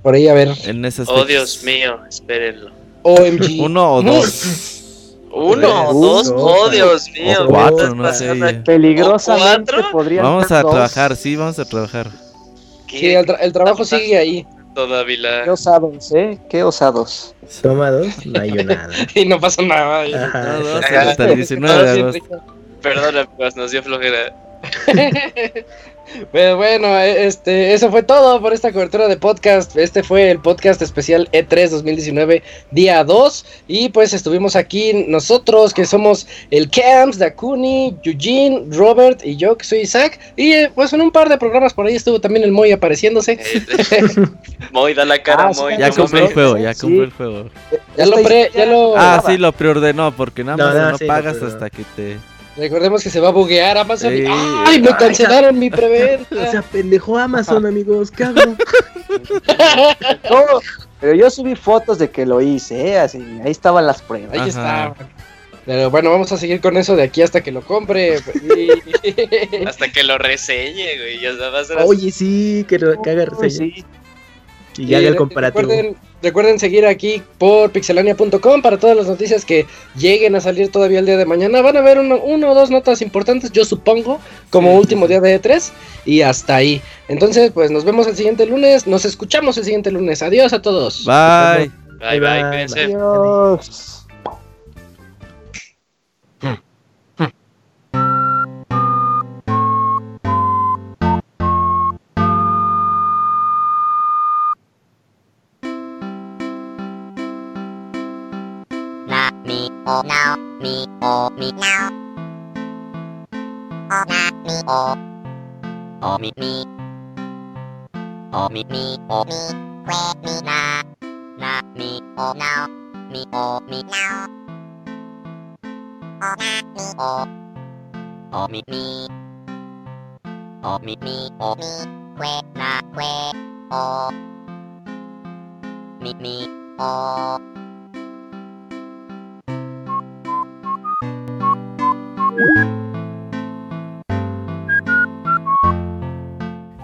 Por ahí a ver. en esas Oh. Dios mío, espérenlo. OMG. Uno o dos. Uno, Uh, dos, oh. Dios mío. O ¿qué cuatro, no sé. Peligrosamente podrían Vamos a dos. trabajar, sí, vamos a trabajar. Sí, ¿Qué el, tra- el trabajo sigue ahí. Dávila? Qué osados, ¿eh? Qué osados. Soma dos, no hay nada. Y no pasa nada. Ajá, No, hasta el 19 de agosto. Perdona, pues nos dio flojera. Pero bueno, eh, este, eso fue todo por esta cobertura de podcast. Este fue el podcast especial E E3 2019, día 2. Y pues estuvimos aquí nosotros, que somos el Camps, Dakuni, Eugene, Robert y yo, que soy Isaac. Y eh, pues en un par de programas por ahí estuvo también el Moy apareciéndose. Eh, Moy, da la cara, Ah, Moy. Ya no compré el juego, ya Sí. compré el juego. Ya lo, pre- ya lo- Ah, sí, lo preordenó porque nada más no, no, sí, lo pagas hasta que te... Recordemos que se va a buguear Amazon. ¡Ay, me Ay, cancelaron mi preventa! O sea, pendejo Amazon, amigos, ¿qué hago? No, pero yo subí fotos de que lo hice, ¿eh? Así, ahí estaban las pruebas. Ahí está. Pero bueno, vamos a seguir con eso de aquí hasta que lo compre. Hasta que lo reseñe, güey. Ya. Oye, sí, que, lo, que haga Uy, reseña. sí. Y ya haga el re- comparativo. Recuerden, recuerden seguir aquí por pixelania.com para todas las noticias que lleguen a salir todavía el día de mañana. Van a haber uno, uno o dos notas importantes, yo supongo, como Sí, último día de E3. Y hasta ahí. Entonces, pues nos vemos el siguiente lunes. Nos escuchamos el siguiente lunes. Adiós a todos. Bye. Bye, bye, cuídense. Adiós. Mi o mi now o na mi o o mi mi o mi mi o mi que mi na na mi o now mi o mi now o na mi o o mi mi o mi mi o mi que na que o mi mi o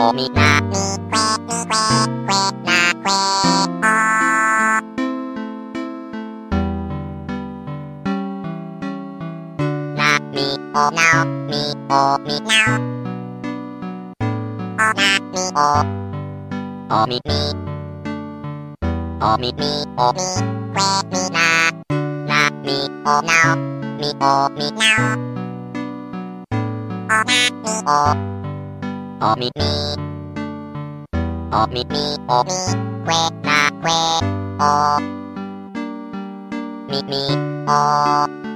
kwe na kwe. Omi na mi kwe mi kwe kwe na kwe. Ah. Na mi o now, mi o mi now. O na mi o, o mi mi. O mi mi o mi kwe mi na na mi o now mi o mi now o na mi o o おみみおみくえなくえおみみお